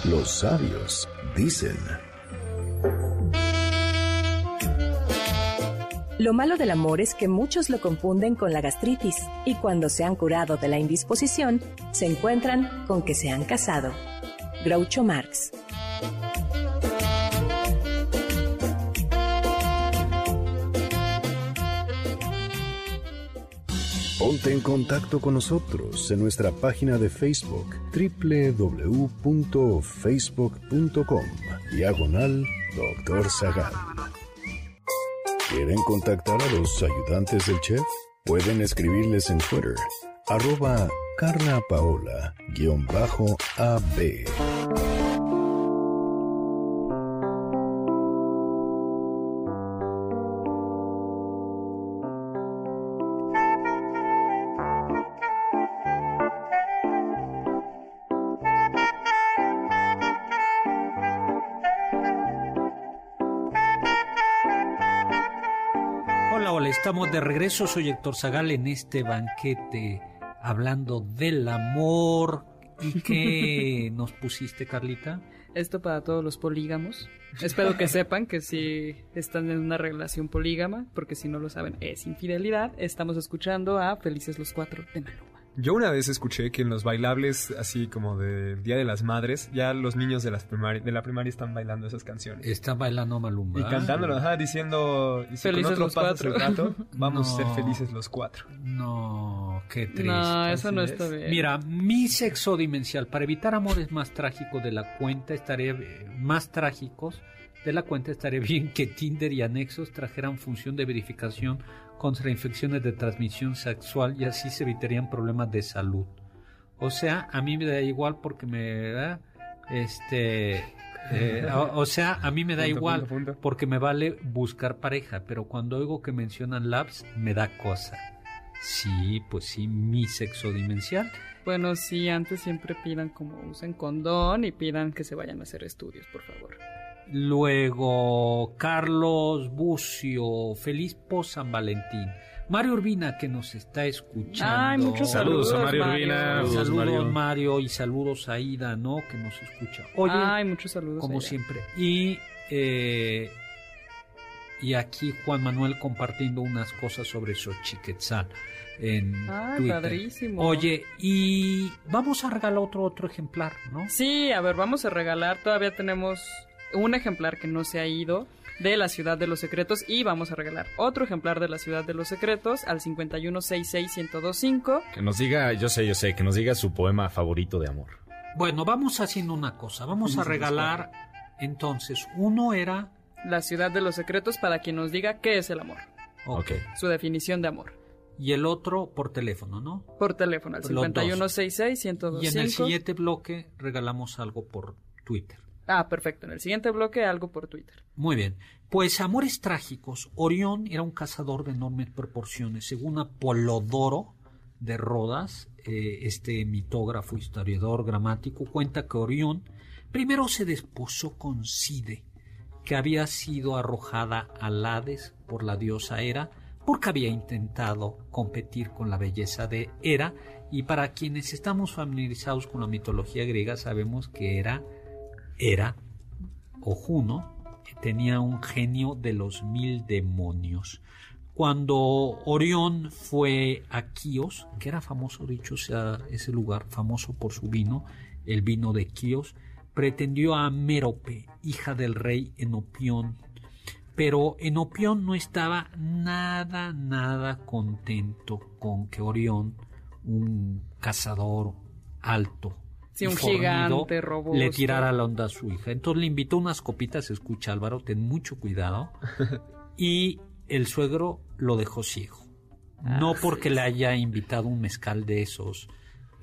Speaker 2: Los sabios dicen.
Speaker 3: Lo malo del amor es que muchos lo confunden con la gastritis y cuando se han curado de la indisposición, se encuentran con que se han casado. Groucho Marx.
Speaker 2: Ponte en contacto con nosotros en nuestra página de Facebook www.facebook.com Diagonal Doctor Zagal. ¿Quieren contactar a los ayudantes del chef? Pueden escribirles en Twitter arroba Carla
Speaker 4: estamos de regreso. Soy Héctor Zagal en este banquete hablando del amor. ¿Y qué [laughs] nos pusiste, Carlita?
Speaker 5: Esto para todos los polígamos. Espero que sepan que si están en una relación polígama, porque si no lo saben es infidelidad. Estamos escuchando a Felices los Cuatro de Maluma.
Speaker 7: Yo una vez escuché que en los bailables, así como de Día de las Madres, ya los niños de, las primari- de la primaria están bailando esas canciones.
Speaker 4: Está bailando Malumba.
Speaker 7: Y cantándolo, ajá, diciendo, y si
Speaker 5: Felices
Speaker 7: con otro
Speaker 5: los cuatro.
Speaker 7: rato, [laughs] vamos a
Speaker 4: No.
Speaker 7: ser felices los cuatro.
Speaker 4: No, qué triste.
Speaker 5: No, eso no está
Speaker 7: es.
Speaker 5: bien.
Speaker 4: Mira, mi sexo dimensional, para evitar amores más trágicos de la cuenta, estaría eh, más trágicos de la cuenta, estaría bien que Tinder y anexos trajeran función de verificación contra infecciones de transmisión sexual y así se evitarían problemas de salud. O sea, a mí me da igual porque me da, este, eh, o, o sea, a mí me da
Speaker 7: Punto,
Speaker 4: igual
Speaker 7: punto, punto.
Speaker 4: porque me vale buscar pareja, pero cuando oigo que mencionan labs me da cosa. Sí, pues sí, mi sexo dimensional.
Speaker 5: Bueno, sí, antes siempre pidan como usen condón y pidan que se vayan a hacer estudios, por favor.
Speaker 4: Luego, Carlos Bucio, feliz post San Valentín. Mario Urbina, que nos está escuchando.
Speaker 5: Ay, muchos
Speaker 8: Saludos
Speaker 5: saludos,
Speaker 8: a Mario Urbina.
Speaker 4: Saludos,
Speaker 8: Saludos,
Speaker 4: Mario.
Speaker 8: Mario.
Speaker 4: y saludos a Ida, ¿no? Que nos escucha. Oye,
Speaker 5: Ay, muchos saludos.
Speaker 4: como siempre. Y, eh, y aquí Juan Manuel compartiendo unas cosas sobre Xochiquetzal en
Speaker 5: Ay,
Speaker 4: Twitter.
Speaker 5: padrísimo.
Speaker 4: Oye, y vamos a regalar otro, otro ejemplar, ¿no?
Speaker 5: Sí, a ver, vamos a regalar. Todavía tenemos un ejemplar que no se ha ido de la Ciudad de los Secretos y vamos a regalar otro ejemplar de la Ciudad de los Secretos al 5166125.
Speaker 8: Que nos diga, yo sé, yo sé, que nos diga su poema favorito de amor.
Speaker 4: Bueno, vamos haciendo una cosa. Vamos a regalar, entonces, uno era...
Speaker 5: La Ciudad de los Secretos para quien nos diga qué es el amor,
Speaker 4: Ok.
Speaker 5: su definición de amor.
Speaker 4: Y el otro por teléfono, ¿no?
Speaker 5: Por teléfono al
Speaker 4: Los dos.
Speaker 5: 5166125.
Speaker 4: Y en el siguiente bloque regalamos algo por Twitter.
Speaker 5: Ah, perfecto. En el siguiente bloque algo por Twitter.
Speaker 4: Muy bien. Pues Amores Trágicos. Orión era un cazador de enormes proporciones. Según Apolodoro de Rodas, eh, este mitógrafo, historiador, gramático, cuenta que Orión primero se desposó con Side, que había sido arrojada al Hades por la diosa Hera, porque había intentado competir con la belleza de Hera. Y para quienes estamos familiarizados con la mitología griega, sabemos que Hera era o Juno tenía un genio de los mil demonios. Cuando Orión fue a Quíos, que era famoso, dicho sea ese lugar, famoso por su vino, el vino de Quíos, pretendió a Mérope, hija del rey Enopión. Pero Enopión no estaba nada, nada contento con que Orión, un cazador alto,
Speaker 5: Sí, un
Speaker 4: fornido,
Speaker 5: gigante robusto.
Speaker 4: le tirara la onda a su hija. Entonces le invitó unas copitas, escucha Álvaro, ten mucho cuidado. [laughs] y el suegro lo dejó ciego. No porque le haya invitado un mezcal de esos.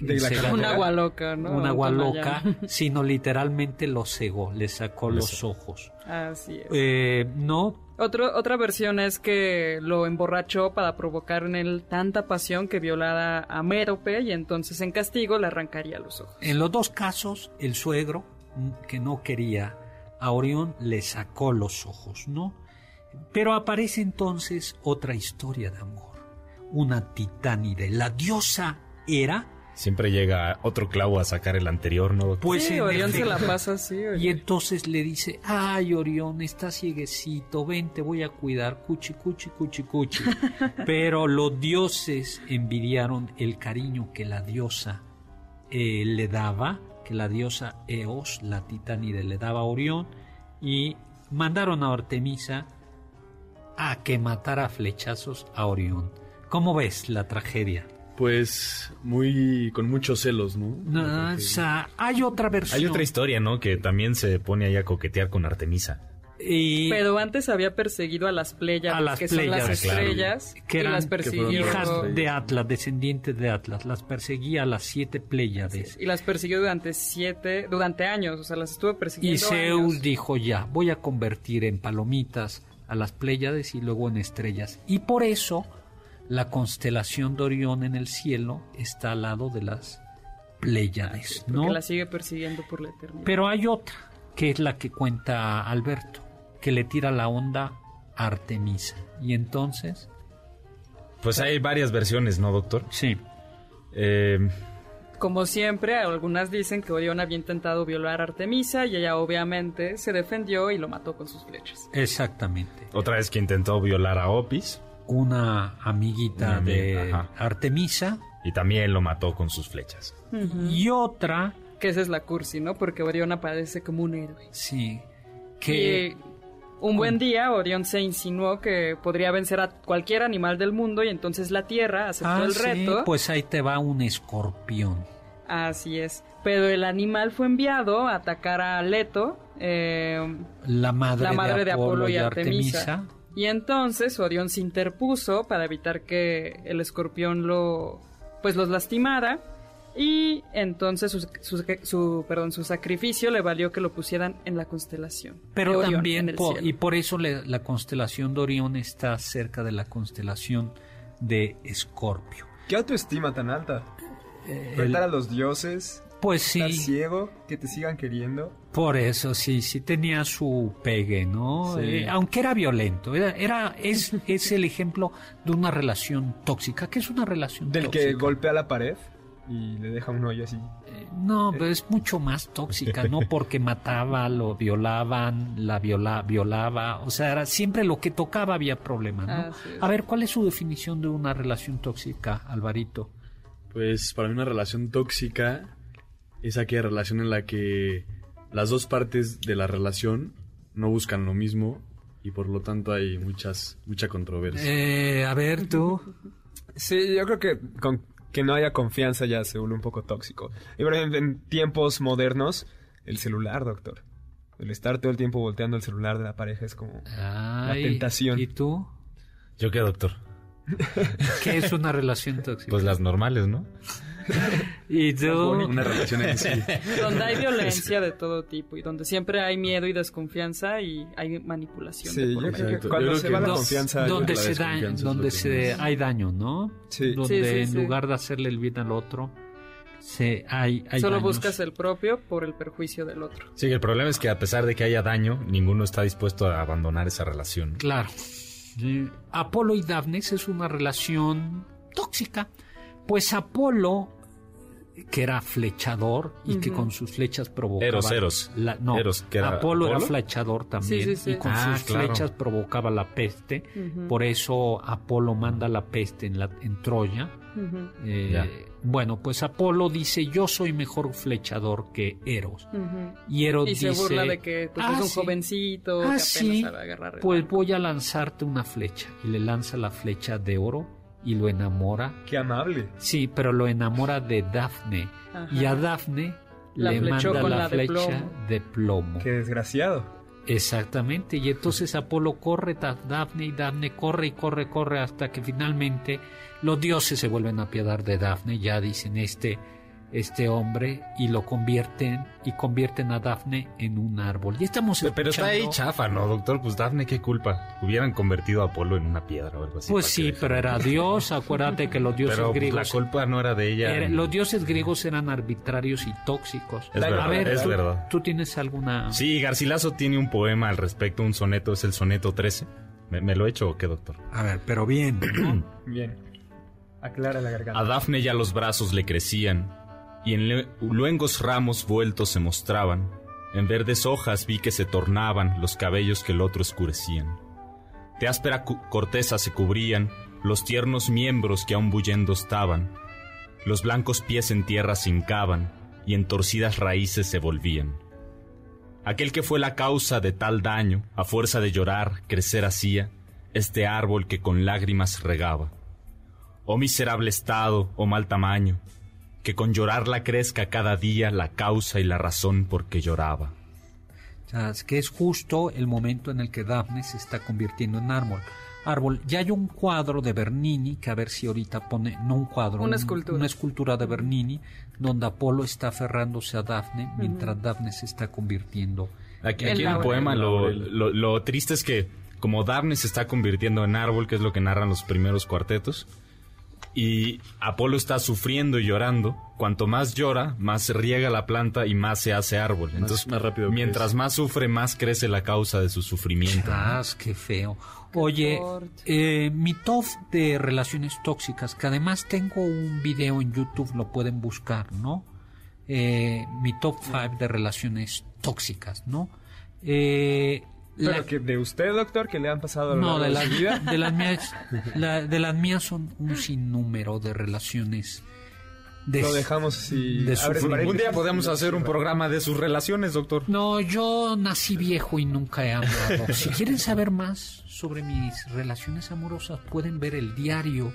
Speaker 7: De la
Speaker 4: ganó
Speaker 5: Un agua loca, ¿no?
Speaker 4: un agua loca, [laughs] sino literalmente lo cegó, le sacó los ojos.
Speaker 5: Así es.
Speaker 4: Eh, no,
Speaker 5: Otro, otra versión es que lo emborrachó para provocar en él tanta pasión que violara a Mérope y entonces en castigo le arrancaría los ojos.
Speaker 4: En los dos casos, el suegro, mm, que no quería a Orión, le sacó los ojos, ¿no? Pero aparece entonces otra historia de amor. Una titánide, la diosa Hera,
Speaker 8: Siempre llega otro clavo a sacar el anterior, ¿no?
Speaker 4: pues
Speaker 5: sí, Orión se la pasa así.
Speaker 4: Y entonces le dice, ay Orión, estás cieguecito, ven, te voy a cuidar, cuchi, cuchi, cuchi, cuchi. [laughs] Pero los dioses envidiaron el cariño que la diosa eh, le daba, que la diosa Eos, la titánide, le daba a Orión, y mandaron a Artemisa a que matara a flechazos a Orión. ¿Cómo ves la tragedia?
Speaker 6: Pues muy con muchos celos, ¿no?
Speaker 4: No, o sea, hay otra versión.
Speaker 8: Hay otra historia, ¿no? Que también se pone ahí a coquetear con Artemisa.
Speaker 4: Y-
Speaker 5: Pero antes había perseguido a las Pléyades,
Speaker 4: A las
Speaker 5: que son las
Speaker 4: Pléyades,
Speaker 8: claro.
Speaker 5: estrellas,
Speaker 4: que
Speaker 5: y
Speaker 4: eran
Speaker 5: las persiguió.
Speaker 4: hijas de Atlas, descendientes de Atlas, las perseguía a las siete Pléyades.
Speaker 5: Y las persiguió durante siete, durante años, o sea, las estuvo
Speaker 4: Y
Speaker 5: persiguiendo
Speaker 4: Zeus
Speaker 5: años.
Speaker 4: dijo ya, voy a convertir en palomitas a las Pléyades y luego en estrellas. Y por eso la constelación de Orión en el cielo está al lado de las Pléyades,
Speaker 5: Porque
Speaker 4: ¿no?
Speaker 5: la sigue persiguiendo por la eternidad.
Speaker 4: Pero hay otra, que es la que cuenta Alberto, que le tira la onda a Artemisa. Y entonces
Speaker 8: Pues hay varias versiones, ¿no, doctor?
Speaker 4: Sí.
Speaker 8: Eh,
Speaker 5: Como siempre, algunas dicen que Orión había intentado violar a Artemisa y ella obviamente se defendió y lo mató con sus flechas.
Speaker 4: Exactamente.
Speaker 8: otra vez que intentó violar a Opis
Speaker 4: Una amiguita
Speaker 8: Una amiga,
Speaker 4: de
Speaker 8: ajá.
Speaker 4: Artemisa
Speaker 8: y también lo mató con sus flechas.
Speaker 4: y otra,
Speaker 5: Que esa es la cursi, ¿no? Porque Orión aparece como un héroe.
Speaker 4: sí, que
Speaker 5: Y un buen día Orión se insinuó que podría vencer a cualquier animal del mundo y entonces la Tierra aceptó
Speaker 4: Ah,
Speaker 5: el
Speaker 4: sí,
Speaker 5: reto.
Speaker 4: pues ahí te va un escorpión.
Speaker 5: Así es. Pero el animal fue enviado a atacar a Leto, eh,
Speaker 4: La madre,
Speaker 5: la madre
Speaker 4: de Apolo, y
Speaker 5: Artemisa.
Speaker 4: Artemisa.
Speaker 5: Y entonces Orión se interpuso para evitar que el escorpión lo pues los lastimara. Y entonces su, su- su- perdón, su sacrificio le valió que lo pusieran en la constelación.
Speaker 4: Pero
Speaker 5: Orión,
Speaker 4: también, po- y por eso le- la constelación de Orión está cerca de la constelación de Escorpio.
Speaker 7: ¿Qué autoestima tan alta?
Speaker 4: Eh,
Speaker 7: Retar a los dioses,
Speaker 4: pues
Speaker 7: estar
Speaker 4: sí,
Speaker 7: ciego, que te sigan queriendo.
Speaker 4: Por eso sí, sí tenía su pegue, ¿no?
Speaker 7: Sí.
Speaker 4: Eh, aunque era violento, era, era es, [laughs] es el ejemplo de una relación tóxica. ¿Qué es una relación
Speaker 7: Del
Speaker 4: tóxica?
Speaker 7: que golpea la pared y le deja un hoyo así.
Speaker 4: Eh, No, pero es mucho más tóxica, ¿no? [laughs] Porque mataba, lo violaban, la viola, violaba, o sea, era siempre lo que tocaba había problemas, ¿no? A ver, ¿cuál es su definición de una relación tóxica, Alvarito?
Speaker 6: Pues para mí una relación tóxica es aquella relación en la que las dos partes de la relación no buscan lo mismo y por lo tanto hay muchas mucha controversia.
Speaker 4: Eh, a ver, tú.
Speaker 7: Sí, yo creo que con que no haya confianza ya se vuelve un poco tóxico. Y por ejemplo, en tiempos modernos, el celular, doctor. El estar todo el tiempo volteando el celular de la pareja es como...
Speaker 4: Ay,
Speaker 7: tentación.
Speaker 4: ¿Y tú?
Speaker 8: ¿Yo qué, doctor?
Speaker 4: ¿Qué es una relación tóxica?
Speaker 8: Pues las normales, ¿no?
Speaker 4: ¿Y tú?
Speaker 6: Una relación en sí. [laughs]
Speaker 5: Donde hay violencia de todo tipo y donde siempre hay miedo y desconfianza y hay manipulación. de
Speaker 7: Sí, yo creo que cuando
Speaker 6: Yo
Speaker 7: se
Speaker 6: creo
Speaker 7: va
Speaker 6: que
Speaker 7: la
Speaker 6: no-
Speaker 7: confianza...
Speaker 4: donde
Speaker 6: la
Speaker 4: se da, donde se
Speaker 6: más-
Speaker 4: hay daño, ¿no?
Speaker 7: Sí.
Speaker 4: Donde
Speaker 5: Sí, sí,
Speaker 4: en
Speaker 5: sí.
Speaker 4: lugar de hacerle el bien al otro, se hay, hay
Speaker 5: Solo
Speaker 4: daños.
Speaker 5: buscas el propio por el perjuicio del otro.
Speaker 8: Sí, el problema es que a pesar de que haya daño, ninguno está dispuesto a abandonar esa relación.
Speaker 4: Claro. Sí. Apolo y Daphne es una relación tóxica. Pues Apolo, que era flechador y que con sus flechas provocaba.
Speaker 8: Eros, Eros.
Speaker 4: la- no,
Speaker 8: Eros, que era
Speaker 4: Apolo, era
Speaker 8: Apolo.
Speaker 4: flechador también
Speaker 5: Sí, sí, sí.
Speaker 4: y con
Speaker 8: Ah,
Speaker 4: sus
Speaker 8: claro.
Speaker 4: flechas provocaba la peste. Por eso Apolo manda la peste en, la, en Troya. Eh, bueno, pues Apolo dice: Yo soy mejor flechador que Eros. Y Eros
Speaker 5: Y se
Speaker 4: dice:
Speaker 5: burla de que pues,
Speaker 4: "Ah,
Speaker 5: es un
Speaker 4: sí.
Speaker 5: jovencito
Speaker 4: Ah,
Speaker 5: que apenas
Speaker 4: sí,
Speaker 5: sabe agarrar el
Speaker 4: Pues
Speaker 5: arco".
Speaker 4: voy a lanzarte una flecha. Y le lanza la flecha de oro y lo enamora.
Speaker 7: Qué amable.
Speaker 4: Sí, pero lo enamora de Dafne.
Speaker 5: Ajá.
Speaker 4: Y a Dafne
Speaker 5: La
Speaker 4: le manda la,
Speaker 5: de
Speaker 4: flecha
Speaker 5: plomo.
Speaker 4: de plomo.
Speaker 7: Qué desgraciado.
Speaker 4: Exactamente. Y entonces Apolo corre tras Dafne y Dafne corre y corre, corre hasta que finalmente los dioses se vuelven a apiadar de Dafne. Ya dicen este, este hombre y lo convierten y convierten a Dafne en un árbol. Y estamos
Speaker 8: Pero está ahí
Speaker 4: escuchando-
Speaker 8: chafa, ¿no, doctor? Pues Dafne, ¿qué culpa? Hubieran convertido a Apolo en una piedra o algo así.
Speaker 4: Pues sí, pero era Dios. Acuérdate que los [laughs] dioses
Speaker 8: Pero pues, la
Speaker 4: griegos.
Speaker 8: culpa no era de ella.
Speaker 4: era- los dioses griegos eran arbitrarios y tóxicos.
Speaker 8: Es
Speaker 4: a
Speaker 8: verdad,
Speaker 4: ver,
Speaker 8: es
Speaker 4: ¿tú,
Speaker 8: verdad.
Speaker 4: ¿tú tienes alguna.?
Speaker 8: Sí, Garcilaso tiene un poema al respecto, un soneto, es el soneto 13. ¿Me, me lo he hecho o qué, doctor?
Speaker 4: A ver, pero bien. ¿no? [clears throat]
Speaker 7: Bien. Aclara la garganta.
Speaker 8: A Dafne ya los brazos le crecían, y en luengos ramos vueltos se mostraban. En verdes hojas vi que se tornaban los cabellos que el otro escurecían. De áspera corteza se cubrían los tiernos miembros que aún bullendo estaban. Los blancos pies en tierra se hincaban y en torcidas raíces se volvían. Aquel que fue la causa de tal daño, a fuerza de llorar, crecer hacía este árbol que con lágrimas regaba. Oh miserable estado, oh mal tamaño, que con llorarla crezca cada día la causa y la razón por que lloraba.
Speaker 4: Sea, es que es justo el momento en el que Daphne se está convirtiendo en árbol. Árbol. Ya hay un cuadro de Bernini, que a ver si ahorita pone, no un cuadro,
Speaker 5: Una
Speaker 4: un-
Speaker 5: escultura.
Speaker 4: una escultura de Bernini, donde Apolo está aferrándose a Daphne, mientras Daphne se está convirtiendo.
Speaker 8: Aquí, aquí en el poema lo- lo triste es que como Daphne se está convirtiendo en árbol, que es lo que narran los primeros cuartetos, Y Apolo está sufriendo y llorando. Cuanto más llora, más se riega la planta y más se hace árbol. Entonces,
Speaker 6: más rápido
Speaker 8: mientras
Speaker 6: crece.
Speaker 8: más sufre, más crece la causa de su sufrimiento.
Speaker 4: Ah, qué feo. Oye, eh, mi top de relaciones tóxicas, que además tengo un video en YouTube, lo pueden buscar, ¿no? Eh, mi top 5 de relaciones tóxicas, ¿no? Eh,
Speaker 7: Pero
Speaker 4: la-
Speaker 7: que de usted, doctor, que le han pasado a lo
Speaker 4: no,
Speaker 7: largo
Speaker 4: de,
Speaker 7: de
Speaker 4: las,
Speaker 7: su vida.
Speaker 4: de las [laughs] mías, la- de las mías son un sinnúmero de relaciones. De,
Speaker 7: Lo dejamos así.
Speaker 4: de.
Speaker 8: Un día podemos hacer un programa de sus relaciones, doctor.
Speaker 4: No, yo nací viejo y nunca he amado. Si quieren saber más sobre mis relaciones amorosas, pueden ver el diario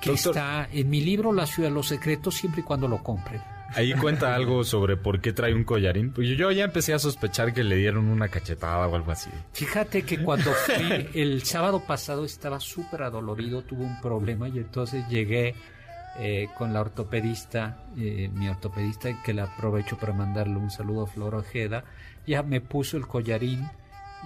Speaker 4: que
Speaker 8: Doctor.
Speaker 4: está en mi libro La ciudad de los secretos, siempre y cuando lo compren.
Speaker 8: Ahí cuenta algo sobre por qué trae un collarín. Pues yo ya empecé a sospechar que le dieron una cachetada o algo así.
Speaker 4: Fíjate que cuando fui el sábado pasado estaba súper adolorido, tuve un problema y entonces llegué eh, con la ortopedista, eh, mi ortopedista, que le aprovecho para mandarle un saludo a Flor Ojeda, ya me puso el collarín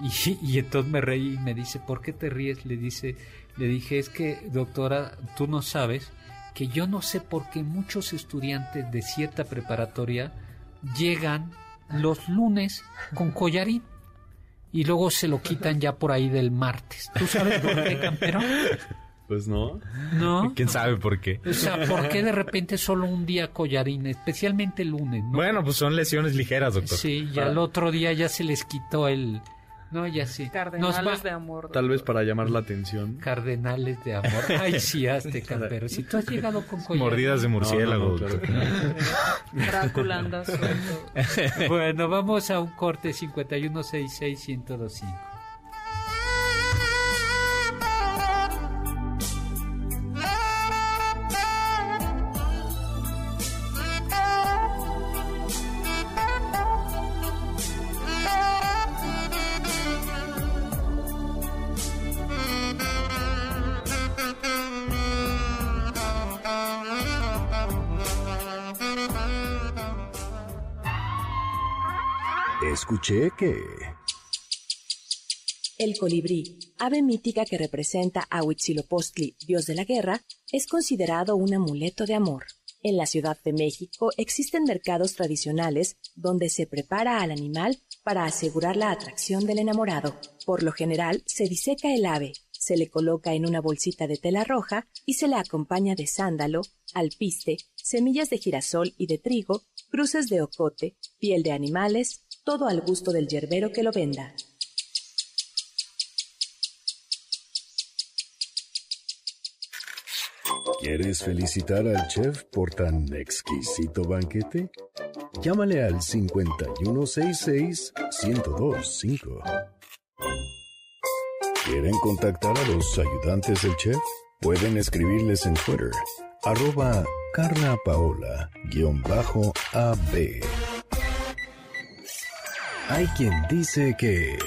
Speaker 4: y, y entonces me reí y me dice, ¿por qué te ríes? Le dice, le dije, es que doctora, tú no sabes que yo no sé por qué muchos estudiantes de cierta preparatoria llegan los lunes con collarín y luego se lo quitan ya por ahí del martes. ¿Tú sabes por qué, campero?
Speaker 6: Pues no.
Speaker 4: ¿No?
Speaker 8: ¿Quién sabe por qué?
Speaker 4: O sea, ¿por qué de repente solo un día collarín, especialmente el lunes? ¿no?
Speaker 8: Bueno, pues son lesiones ligeras, doctor.
Speaker 4: Sí, y al otro día ya se les quitó el... No, ya sí.
Speaker 5: Cardenales
Speaker 4: Nos va-
Speaker 5: de amor.
Speaker 6: Tal vez para llamar la atención.
Speaker 4: Cardenales de amor. [laughs] Ay, sí, hazte, campero. Si tú has llegado con collarín...
Speaker 8: Mordidas de murciélago.
Speaker 6: No, no, no.
Speaker 5: Drácula anda suelto.
Speaker 4: Bueno, vamos a un corte 5166-1025.
Speaker 2: Escuché que...
Speaker 3: El colibrí, ave mítica que representa a Huitzilopochtli, dios de la guerra, es considerado un amuleto de amor. En la Ciudad de México existen mercados tradicionales donde se prepara al animal para asegurar la atracción del enamorado. Por lo general, se diseca el ave, se le coloca en una bolsita de tela roja y se le acompaña de sándalo, alpiste, semillas de girasol y de trigo, cruces de ocote, piel de animales, todo al gusto del yerbero que lo venda.
Speaker 2: ¿Quieres felicitar al chef por tan exquisito banquete? Llámale al 5166-1025. ¿Quieren contactar a los ayudantes del chef? Pueden escribirles en Twitter, arroba Carla Hay quien dice que...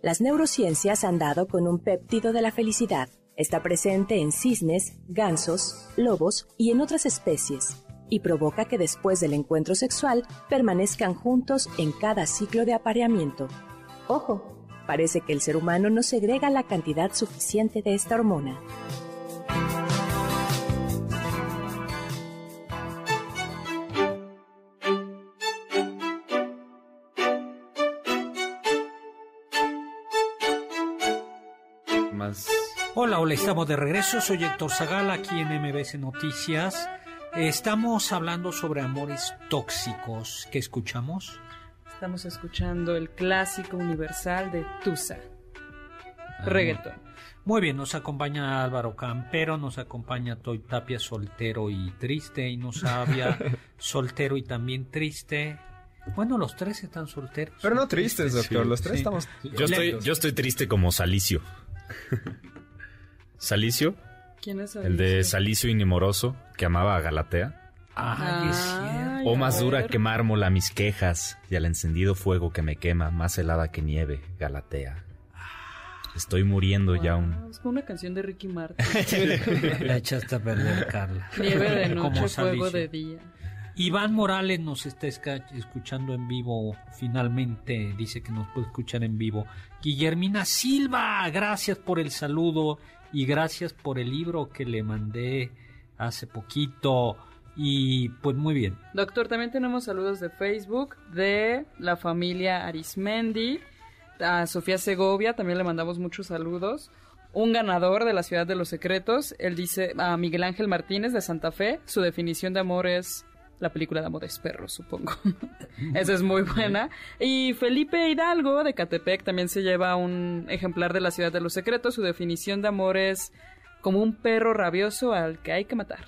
Speaker 3: Las neurociencias han dado con un péptido de la felicidad. Está presente en cisnes, gansos, lobos y en otras especies, y provoca que después del encuentro sexual permanezcan juntos en cada ciclo de apareamiento. Ojo, parece que el ser humano no segrega la cantidad suficiente de esta hormona.
Speaker 4: Hola, hola, estamos de regreso. Soy Héctor Zagal aquí en MBS Noticias. Estamos hablando sobre amores tóxicos. ¿Qué escuchamos?
Speaker 5: Estamos escuchando el clásico universal de Tusa. Reggaeton.
Speaker 4: Muy bien, nos acompaña Álvaro Campero, nos acompaña Toy Tapia soltero y triste, y nos había [laughs] soltero y también triste. Bueno, los tres están solteros.
Speaker 7: Pero no tristes, doctor.
Speaker 8: Sí,
Speaker 7: Los tres
Speaker 4: sí.
Speaker 7: estamos.
Speaker 8: Yo estoy, yo estoy triste como Salicio. [laughs] Salicio,
Speaker 5: ¿Quién es
Speaker 8: el de Salicio y Nemoroso, que amaba a Galatea.
Speaker 4: Ay, es cierto.
Speaker 5: Ay,
Speaker 8: O más dura que mármol a mis quejas y al encendido fuego que me quema, más helada que nieve, Galatea. Estoy muriendo ya
Speaker 5: Wow,
Speaker 8: un...
Speaker 5: Es como una canción de Ricky Martin. [laughs]
Speaker 4: La echaste a perder, Carla.
Speaker 5: Nieve de noche, fuego
Speaker 4: Salicio.
Speaker 5: de día.
Speaker 4: Iván Morales nos está escuchando en vivo, finalmente dice que nos puede escuchar en vivo. Guillermina Silva, gracias por el saludo y gracias por el libro que le mandé hace poquito. Y pues muy bien.
Speaker 5: Doctor, también tenemos saludos de Facebook de la familia Arismendi. A Sofía Segovia también le mandamos muchos saludos. Un ganador de la Ciudad de los Secretos, él dice a Miguel Ángel Martínez de Santa Fe, su definición de amor es la película de Amores Perros, supongo. [laughs] Esa es muy buena. Y Felipe Hidalgo de Catepec también se lleva un ejemplar de la Ciudad de los Secretos. Su definición de amor es como un perro rabioso al que hay que matar.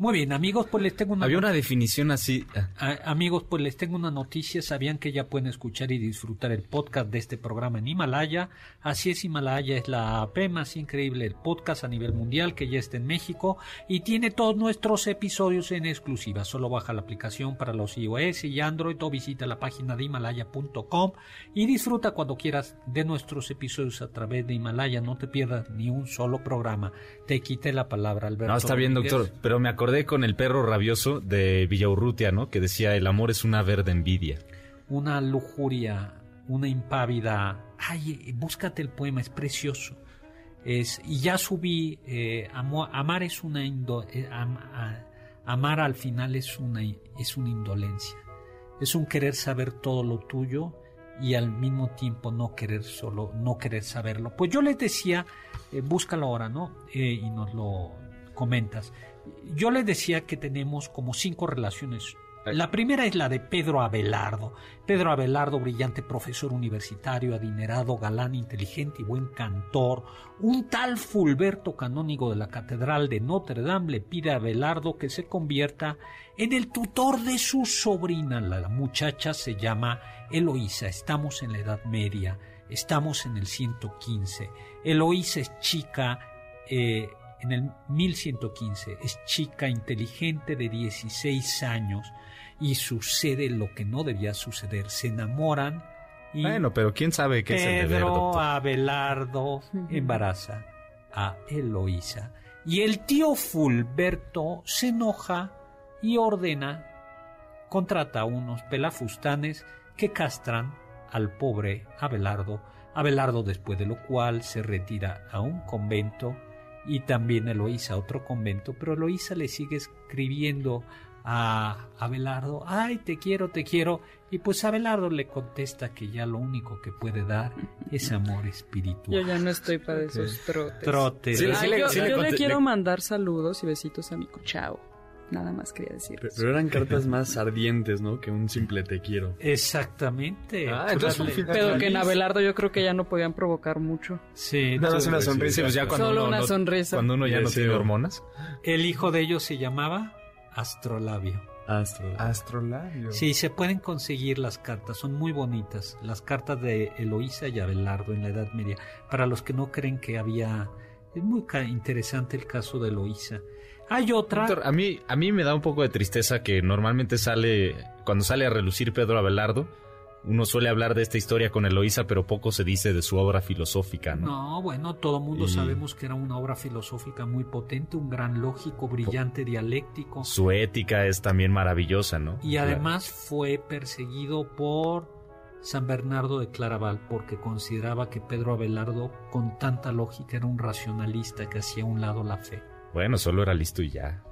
Speaker 4: Muy bien, amigos, pues les tengo una
Speaker 8: Había una definición así. ah,
Speaker 4: amigos, pues les tengo una noticia. Sabían que ya pueden escuchar y disfrutar el podcast de este programa en Himalaya. Así es, Himalaya es la app más increíble del podcast a nivel mundial que ya está en México y tiene todos nuestros episodios en exclusiva. Solo baja la aplicación para los iOS y Android o visita la página de himalaya.com y disfruta cuando quieras de nuestros episodios a través de Himalaya. No te pierdas ni un solo programa. Te quité la palabra, Alberto.
Speaker 8: No, está bien, doctor. Pero me acordé con el perro rabioso de Villaurrutia, ¿no? Que decía, el amor es una verde envidia.
Speaker 4: una lujuria, una impávida. Ay, búscate el poema, es precioso. Es, y ya subí, eh, amo- amar es una indo- eh, amar al final es una, es una indolencia. Es un querer saber todo lo tuyo y al mismo tiempo no querer solo, no querer saberlo. Pues yo les decía, eh, búscalo ahora, ¿no? Eh, y nos lo comentas. Yo les decía que tenemos como cinco relaciones. La primera es la de Pedro Abelardo. Pedro Abelardo, brillante profesor universitario, adinerado, galán, inteligente y buen cantor. Un tal Fulberto, canónigo de la Catedral de Notre Dame, le pide a Abelardo que se convierta en el tutor de su sobrina. La muchacha se llama Eloísa. Estamos en la Edad Media. Estamos en el 115. Eloísa es chica. eh, en el 1115 es chica inteligente de 16 años y sucede lo que no debía suceder. Se enamoran y
Speaker 8: Bueno, pero quién sabe qué es el deber,
Speaker 4: Pedro
Speaker 8: doctor.
Speaker 4: Abelardo embaraza a Eloísa. Y el tío Fulberto se enoja y ordena, contrata a unos pelafustanes que castran al pobre Abelardo. Abelardo después de lo cual se retira a un convento y también Eloísa otro convento, pero Eloísa le sigue escribiendo a Abelardo, ay, te quiero, te quiero, y pues Abelardo le contesta que ya lo único que puede dar es amor
Speaker 5: Yo
Speaker 4: espiritual.
Speaker 5: ya no estoy para esos trotes.
Speaker 4: Trotes.
Speaker 8: Sí, sí le-
Speaker 5: yo
Speaker 8: sí
Speaker 5: yo
Speaker 8: le
Speaker 5: quiero mandar saludos y besitos a mi cuchao. Nada más quería decir.
Speaker 6: Pero, eran cartas [laughs] más ardientes, ¿no? Que un simple te quiero.
Speaker 4: Exactamente.
Speaker 7: Ah,
Speaker 4: Tú
Speaker 7: entonces un
Speaker 5: Pero que en. Abelardo yo creo que ya no podían provocar mucho.
Speaker 4: Sí,
Speaker 7: Nada más una
Speaker 8: Sí,
Speaker 7: sonrisa.
Speaker 8: pues ya cuando
Speaker 5: Solo
Speaker 8: uno
Speaker 5: una
Speaker 8: no-
Speaker 5: sonrisa.
Speaker 8: Cuando uno ya no tiene hormonas.
Speaker 4: El hijo de ellos se llamaba Astrolabio.
Speaker 6: Astro.
Speaker 7: Astrolabio.
Speaker 4: Sí, se pueden conseguir las cartas, son muy bonitas. Las cartas de Eloísa y Abelardo en la Edad Media. Para los que no creen que había... Es muy ca- interesante el caso de Eloísa. Hay otra...
Speaker 8: Doctor, a mí, a mí me da un poco de tristeza que normalmente sale, cuando sale a relucir Pedro Abelardo, uno suele hablar de esta historia con Eloísa, pero poco se dice de su obra filosófica, ¿no?
Speaker 4: No, bueno, todo mundo
Speaker 8: Y-
Speaker 4: sabemos que era una obra filosófica muy potente, un gran lógico, brillante, dialéctico.
Speaker 8: Su ética es también maravillosa, ¿no?
Speaker 4: Y además fue perseguido por San Bernardo de Claraval porque consideraba que Pedro Abelardo con tanta lógica era un racionalista que hacía a un lado la fe.
Speaker 8: Bueno, solo era listo y ya.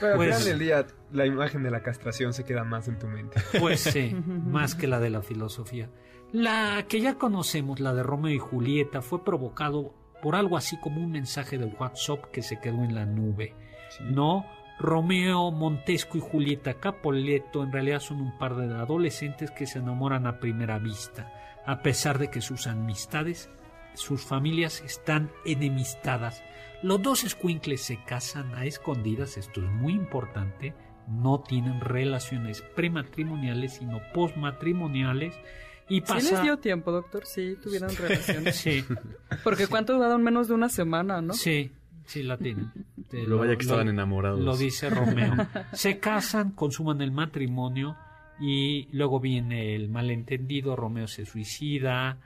Speaker 7: Pero al
Speaker 4: Pues-
Speaker 7: final del día, la imagen de la castración se queda más en tu mente. [laughs]
Speaker 4: Pues sí, más que la de la filosofía. La que ya conocemos, la de Romeo y Julieta, fue provocado por algo así como un mensaje de WhatsApp que se quedó en la nube. No, Romeo Montesco y Julieta Capoleto en realidad son un par de adolescentes que se enamoran a primera vista, a pesar de que sus amistades, sus familias están enemistadas. Los dos escuincles se casan a escondidas, esto es muy importante, no tienen relaciones prematrimoniales, sino postmatrimoniales. Y
Speaker 5: Sí
Speaker 4: pasa...
Speaker 5: les dio tiempo, doctor, sí tuvieron relaciones. [laughs]
Speaker 4: Sí,
Speaker 5: Porque cuánto duraron menos de una semana, ¿no?
Speaker 4: sí, sí la tienen. Te
Speaker 6: Lo vaya que estaban enamorados.
Speaker 4: Lo dice Romeo. [laughs] Se casan, consuman el matrimonio y luego viene el malentendido, Romeo se suicida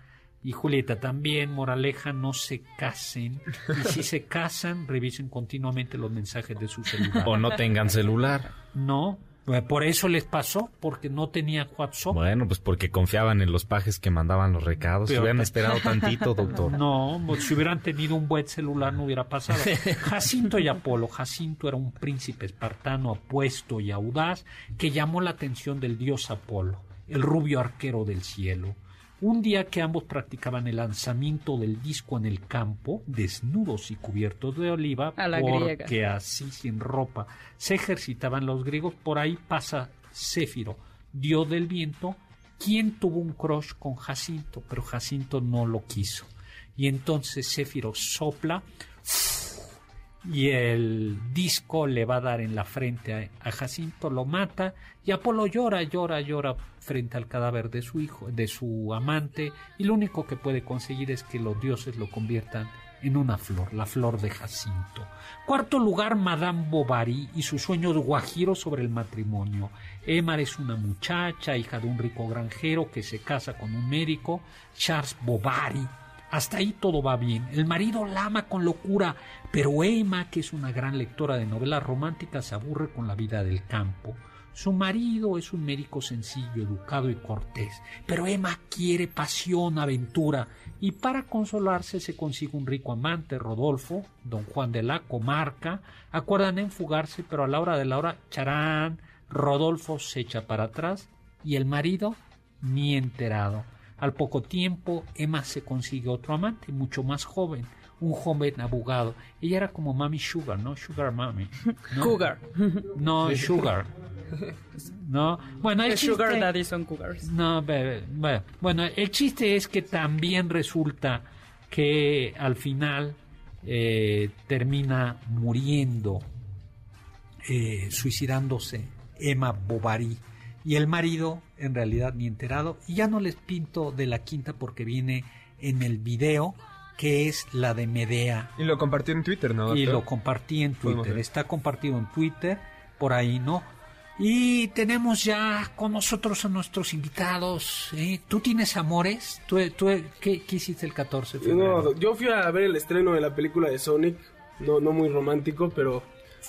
Speaker 4: y Julieta también, moraleja, no se casen y si se casan, revisen continuamente los mensajes de su celular.
Speaker 8: O no tengan celular.
Speaker 4: No, Pues por eso les pasó, porque no tenían WhatsApp.
Speaker 8: Bueno, pues porque confiaban en los pajes que mandaban los recados. Si
Speaker 4: Pero-
Speaker 8: hubieran esperado tantito, doctor.
Speaker 4: No, pues, si hubieran tenido un buen celular no hubiera pasado. [laughs] Jacinto y Apolo. Jacinto era un príncipe espartano apuesto y audaz que llamó la atención del dios Apolo, el rubio arquero del cielo. Un día que ambos practicaban el lanzamiento del disco en el campo, desnudos y cubiertos de oliva, porque
Speaker 5: griega.
Speaker 4: así sin ropa se ejercitaban los griegos, por ahí pasa Céfiro, dios del viento, quien tuvo un crush con Jacinto, pero Jacinto no lo quiso. Y entonces Céfiro sopla y el disco le va a dar en la frente a, a Jacinto, lo mata y Apolo llora, llora, llora frente al cadáver de su hijo, de su amante y lo único que puede conseguir es que los dioses lo conviertan en una flor, la flor de Jacinto. Cuarto lugar, Madame Bovary y sus sueños guajiros sobre el matrimonio. Emma es una muchacha, hija de un rico granjero que se casa con un médico, Charles Bovary. Hasta ahí todo va bien. El marido la ama con locura, pero Emma, que es una gran lectora de novelas románticas, se aburre con la vida del campo. Su marido es un médico sencillo, educado y cortés, pero Emma quiere pasión, aventura, y para consolarse se consigue un rico amante, Rodolfo, don Juan de la Comarca, acuerdan en fugarse, pero a la hora de la hora, charán, Rodolfo se echa para atrás y el marido ni enterado. Al poco tiempo, Emma se consigue otro amante, mucho más joven, un joven abogado. Ella era como Mami Sugar, ¿no? Sugar Mami. ¿no?
Speaker 5: Cougar.
Speaker 4: No, Sugar. No, bueno, el
Speaker 5: El Sugar
Speaker 4: chiste-
Speaker 5: Daddy son cougars.
Speaker 4: no, bebé, bueno, bueno, el chiste es que también resulta que al final eh, termina muriendo, eh, suicidándose Emma Bovary. Y el marido, en realidad, ni enterado. Y ya no les pinto de la quinta porque viene en el video, que es la de Medea
Speaker 7: Y lo compartió en Twitter, ¿no?
Speaker 4: y lo compartí en Twitter. Está compartido en Twitter, por ahí, ¿no? Y tenemos ya con nosotros a nuestros invitados. ¿eh? ¿Tú tienes amores? ¿Tú, tú, ¿qué, qué hiciste el 14 de febrero?
Speaker 10: No, yo fui a ver el estreno de la película de Sonic, no, no muy romántico, pero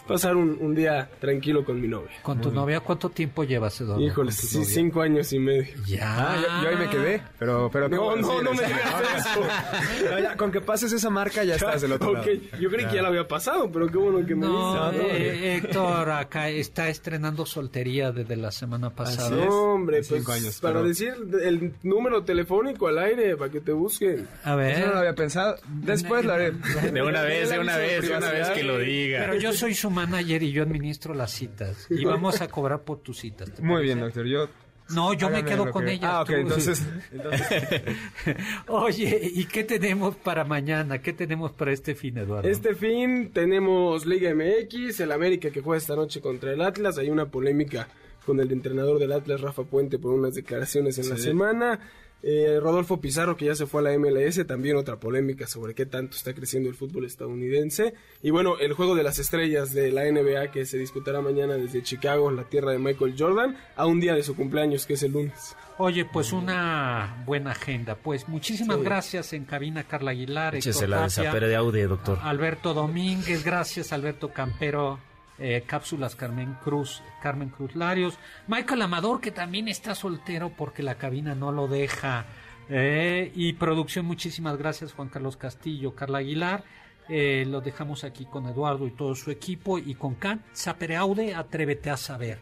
Speaker 10: pasar un, un día tranquilo con mi novia.
Speaker 4: ¿Con tu novia cuánto tiempo llevas, Eduardo?
Speaker 10: Híjole, sí,
Speaker 4: novia?
Speaker 10: cinco años y medio.
Speaker 4: Ya.
Speaker 7: Ah, yo, yo ahí me quedé, pero... pero
Speaker 10: No,
Speaker 7: ¿cómo
Speaker 10: no, no me digas eso.
Speaker 7: no, ya, con que pases esa marca ya estás del otro
Speaker 10: Ok,
Speaker 7: lado.
Speaker 10: Yo creí que ya lo había pasado, pero qué bueno que me
Speaker 4: No,
Speaker 10: dices.
Speaker 4: eh, Héctor acá está estrenando soltería desde la semana pasada.
Speaker 7: Así es.
Speaker 10: No, hombre, pues
Speaker 7: cinco años,
Speaker 10: para
Speaker 7: pero-
Speaker 10: decir el número telefónico al aire, para que te busquen.
Speaker 4: A
Speaker 7: Eso no lo
Speaker 4: ver.
Speaker 7: había pensado. Después lo haré. [laughs]
Speaker 8: De [laughs] una vez, de una vez, de una vez que lo diga.
Speaker 4: Pero yo soy su manager y yo administro las citas. Y vamos a cobrar por tus citas. ¿te
Speaker 7: Muy
Speaker 4: parece?
Speaker 7: bien, doctor. Yo...
Speaker 4: No, yo me quedo con
Speaker 7: que-
Speaker 4: ella.
Speaker 7: Ah, ok,
Speaker 4: tú.
Speaker 7: entonces... [laughs]
Speaker 4: Oye, ¿y qué tenemos para mañana? ¿Qué tenemos para este fin, Eduardo?
Speaker 10: Este fin tenemos Liga MX, el América que juega esta noche contra el Atlas. Hay una polémica con el entrenador del Atlas, Rafa Puente, por unas declaraciones en la semana. Eh, Rodolfo Pizarro, que ya se fue a la MLS, también otra polémica sobre qué tanto está creciendo el fútbol estadounidense. Y bueno, el juego de las estrellas de la NBA que se disputará mañana desde Chicago, la tierra de Michael Jordan, a un día de su cumpleaños, que es el lunes.
Speaker 4: Oye, pues una buena agenda. Pues muchísimas
Speaker 10: Sí.
Speaker 4: gracias en cabina Carla Aguilar, Héctor
Speaker 8: Échese la
Speaker 4: Tapia,
Speaker 8: de Aude, doctor.
Speaker 4: Alberto Domínguez, gracias Alberto Campero, eh, Cápsulas Carmen Cruz, Carmen Cruz Larios, Michael Amador que también está soltero porque la cabina no lo deja. eh, y producción, muchísimas gracias Juan Carlos Castillo, Carla Aguilar. Eh, lo dejamos aquí con Eduardo y todo su equipo y con Can Sapere Aude, atrévete a saber.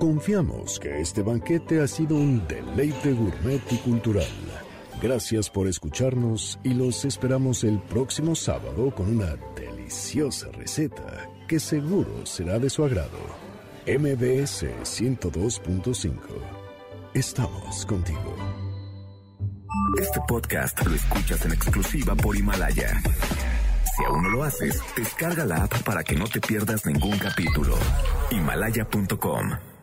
Speaker 2: Confiamos que este banquete ha sido un deleite gourmet y cultural. Gracias por escucharnos y los esperamos el próximo sábado con una deliciosa receta que seguro será de su agrado. MBS 102.5. Estamos contigo.
Speaker 1: Este podcast lo escuchas en exclusiva por Himalaya. Si aún no lo haces, descarga la app para que no te pierdas ningún capítulo. Himalaya.com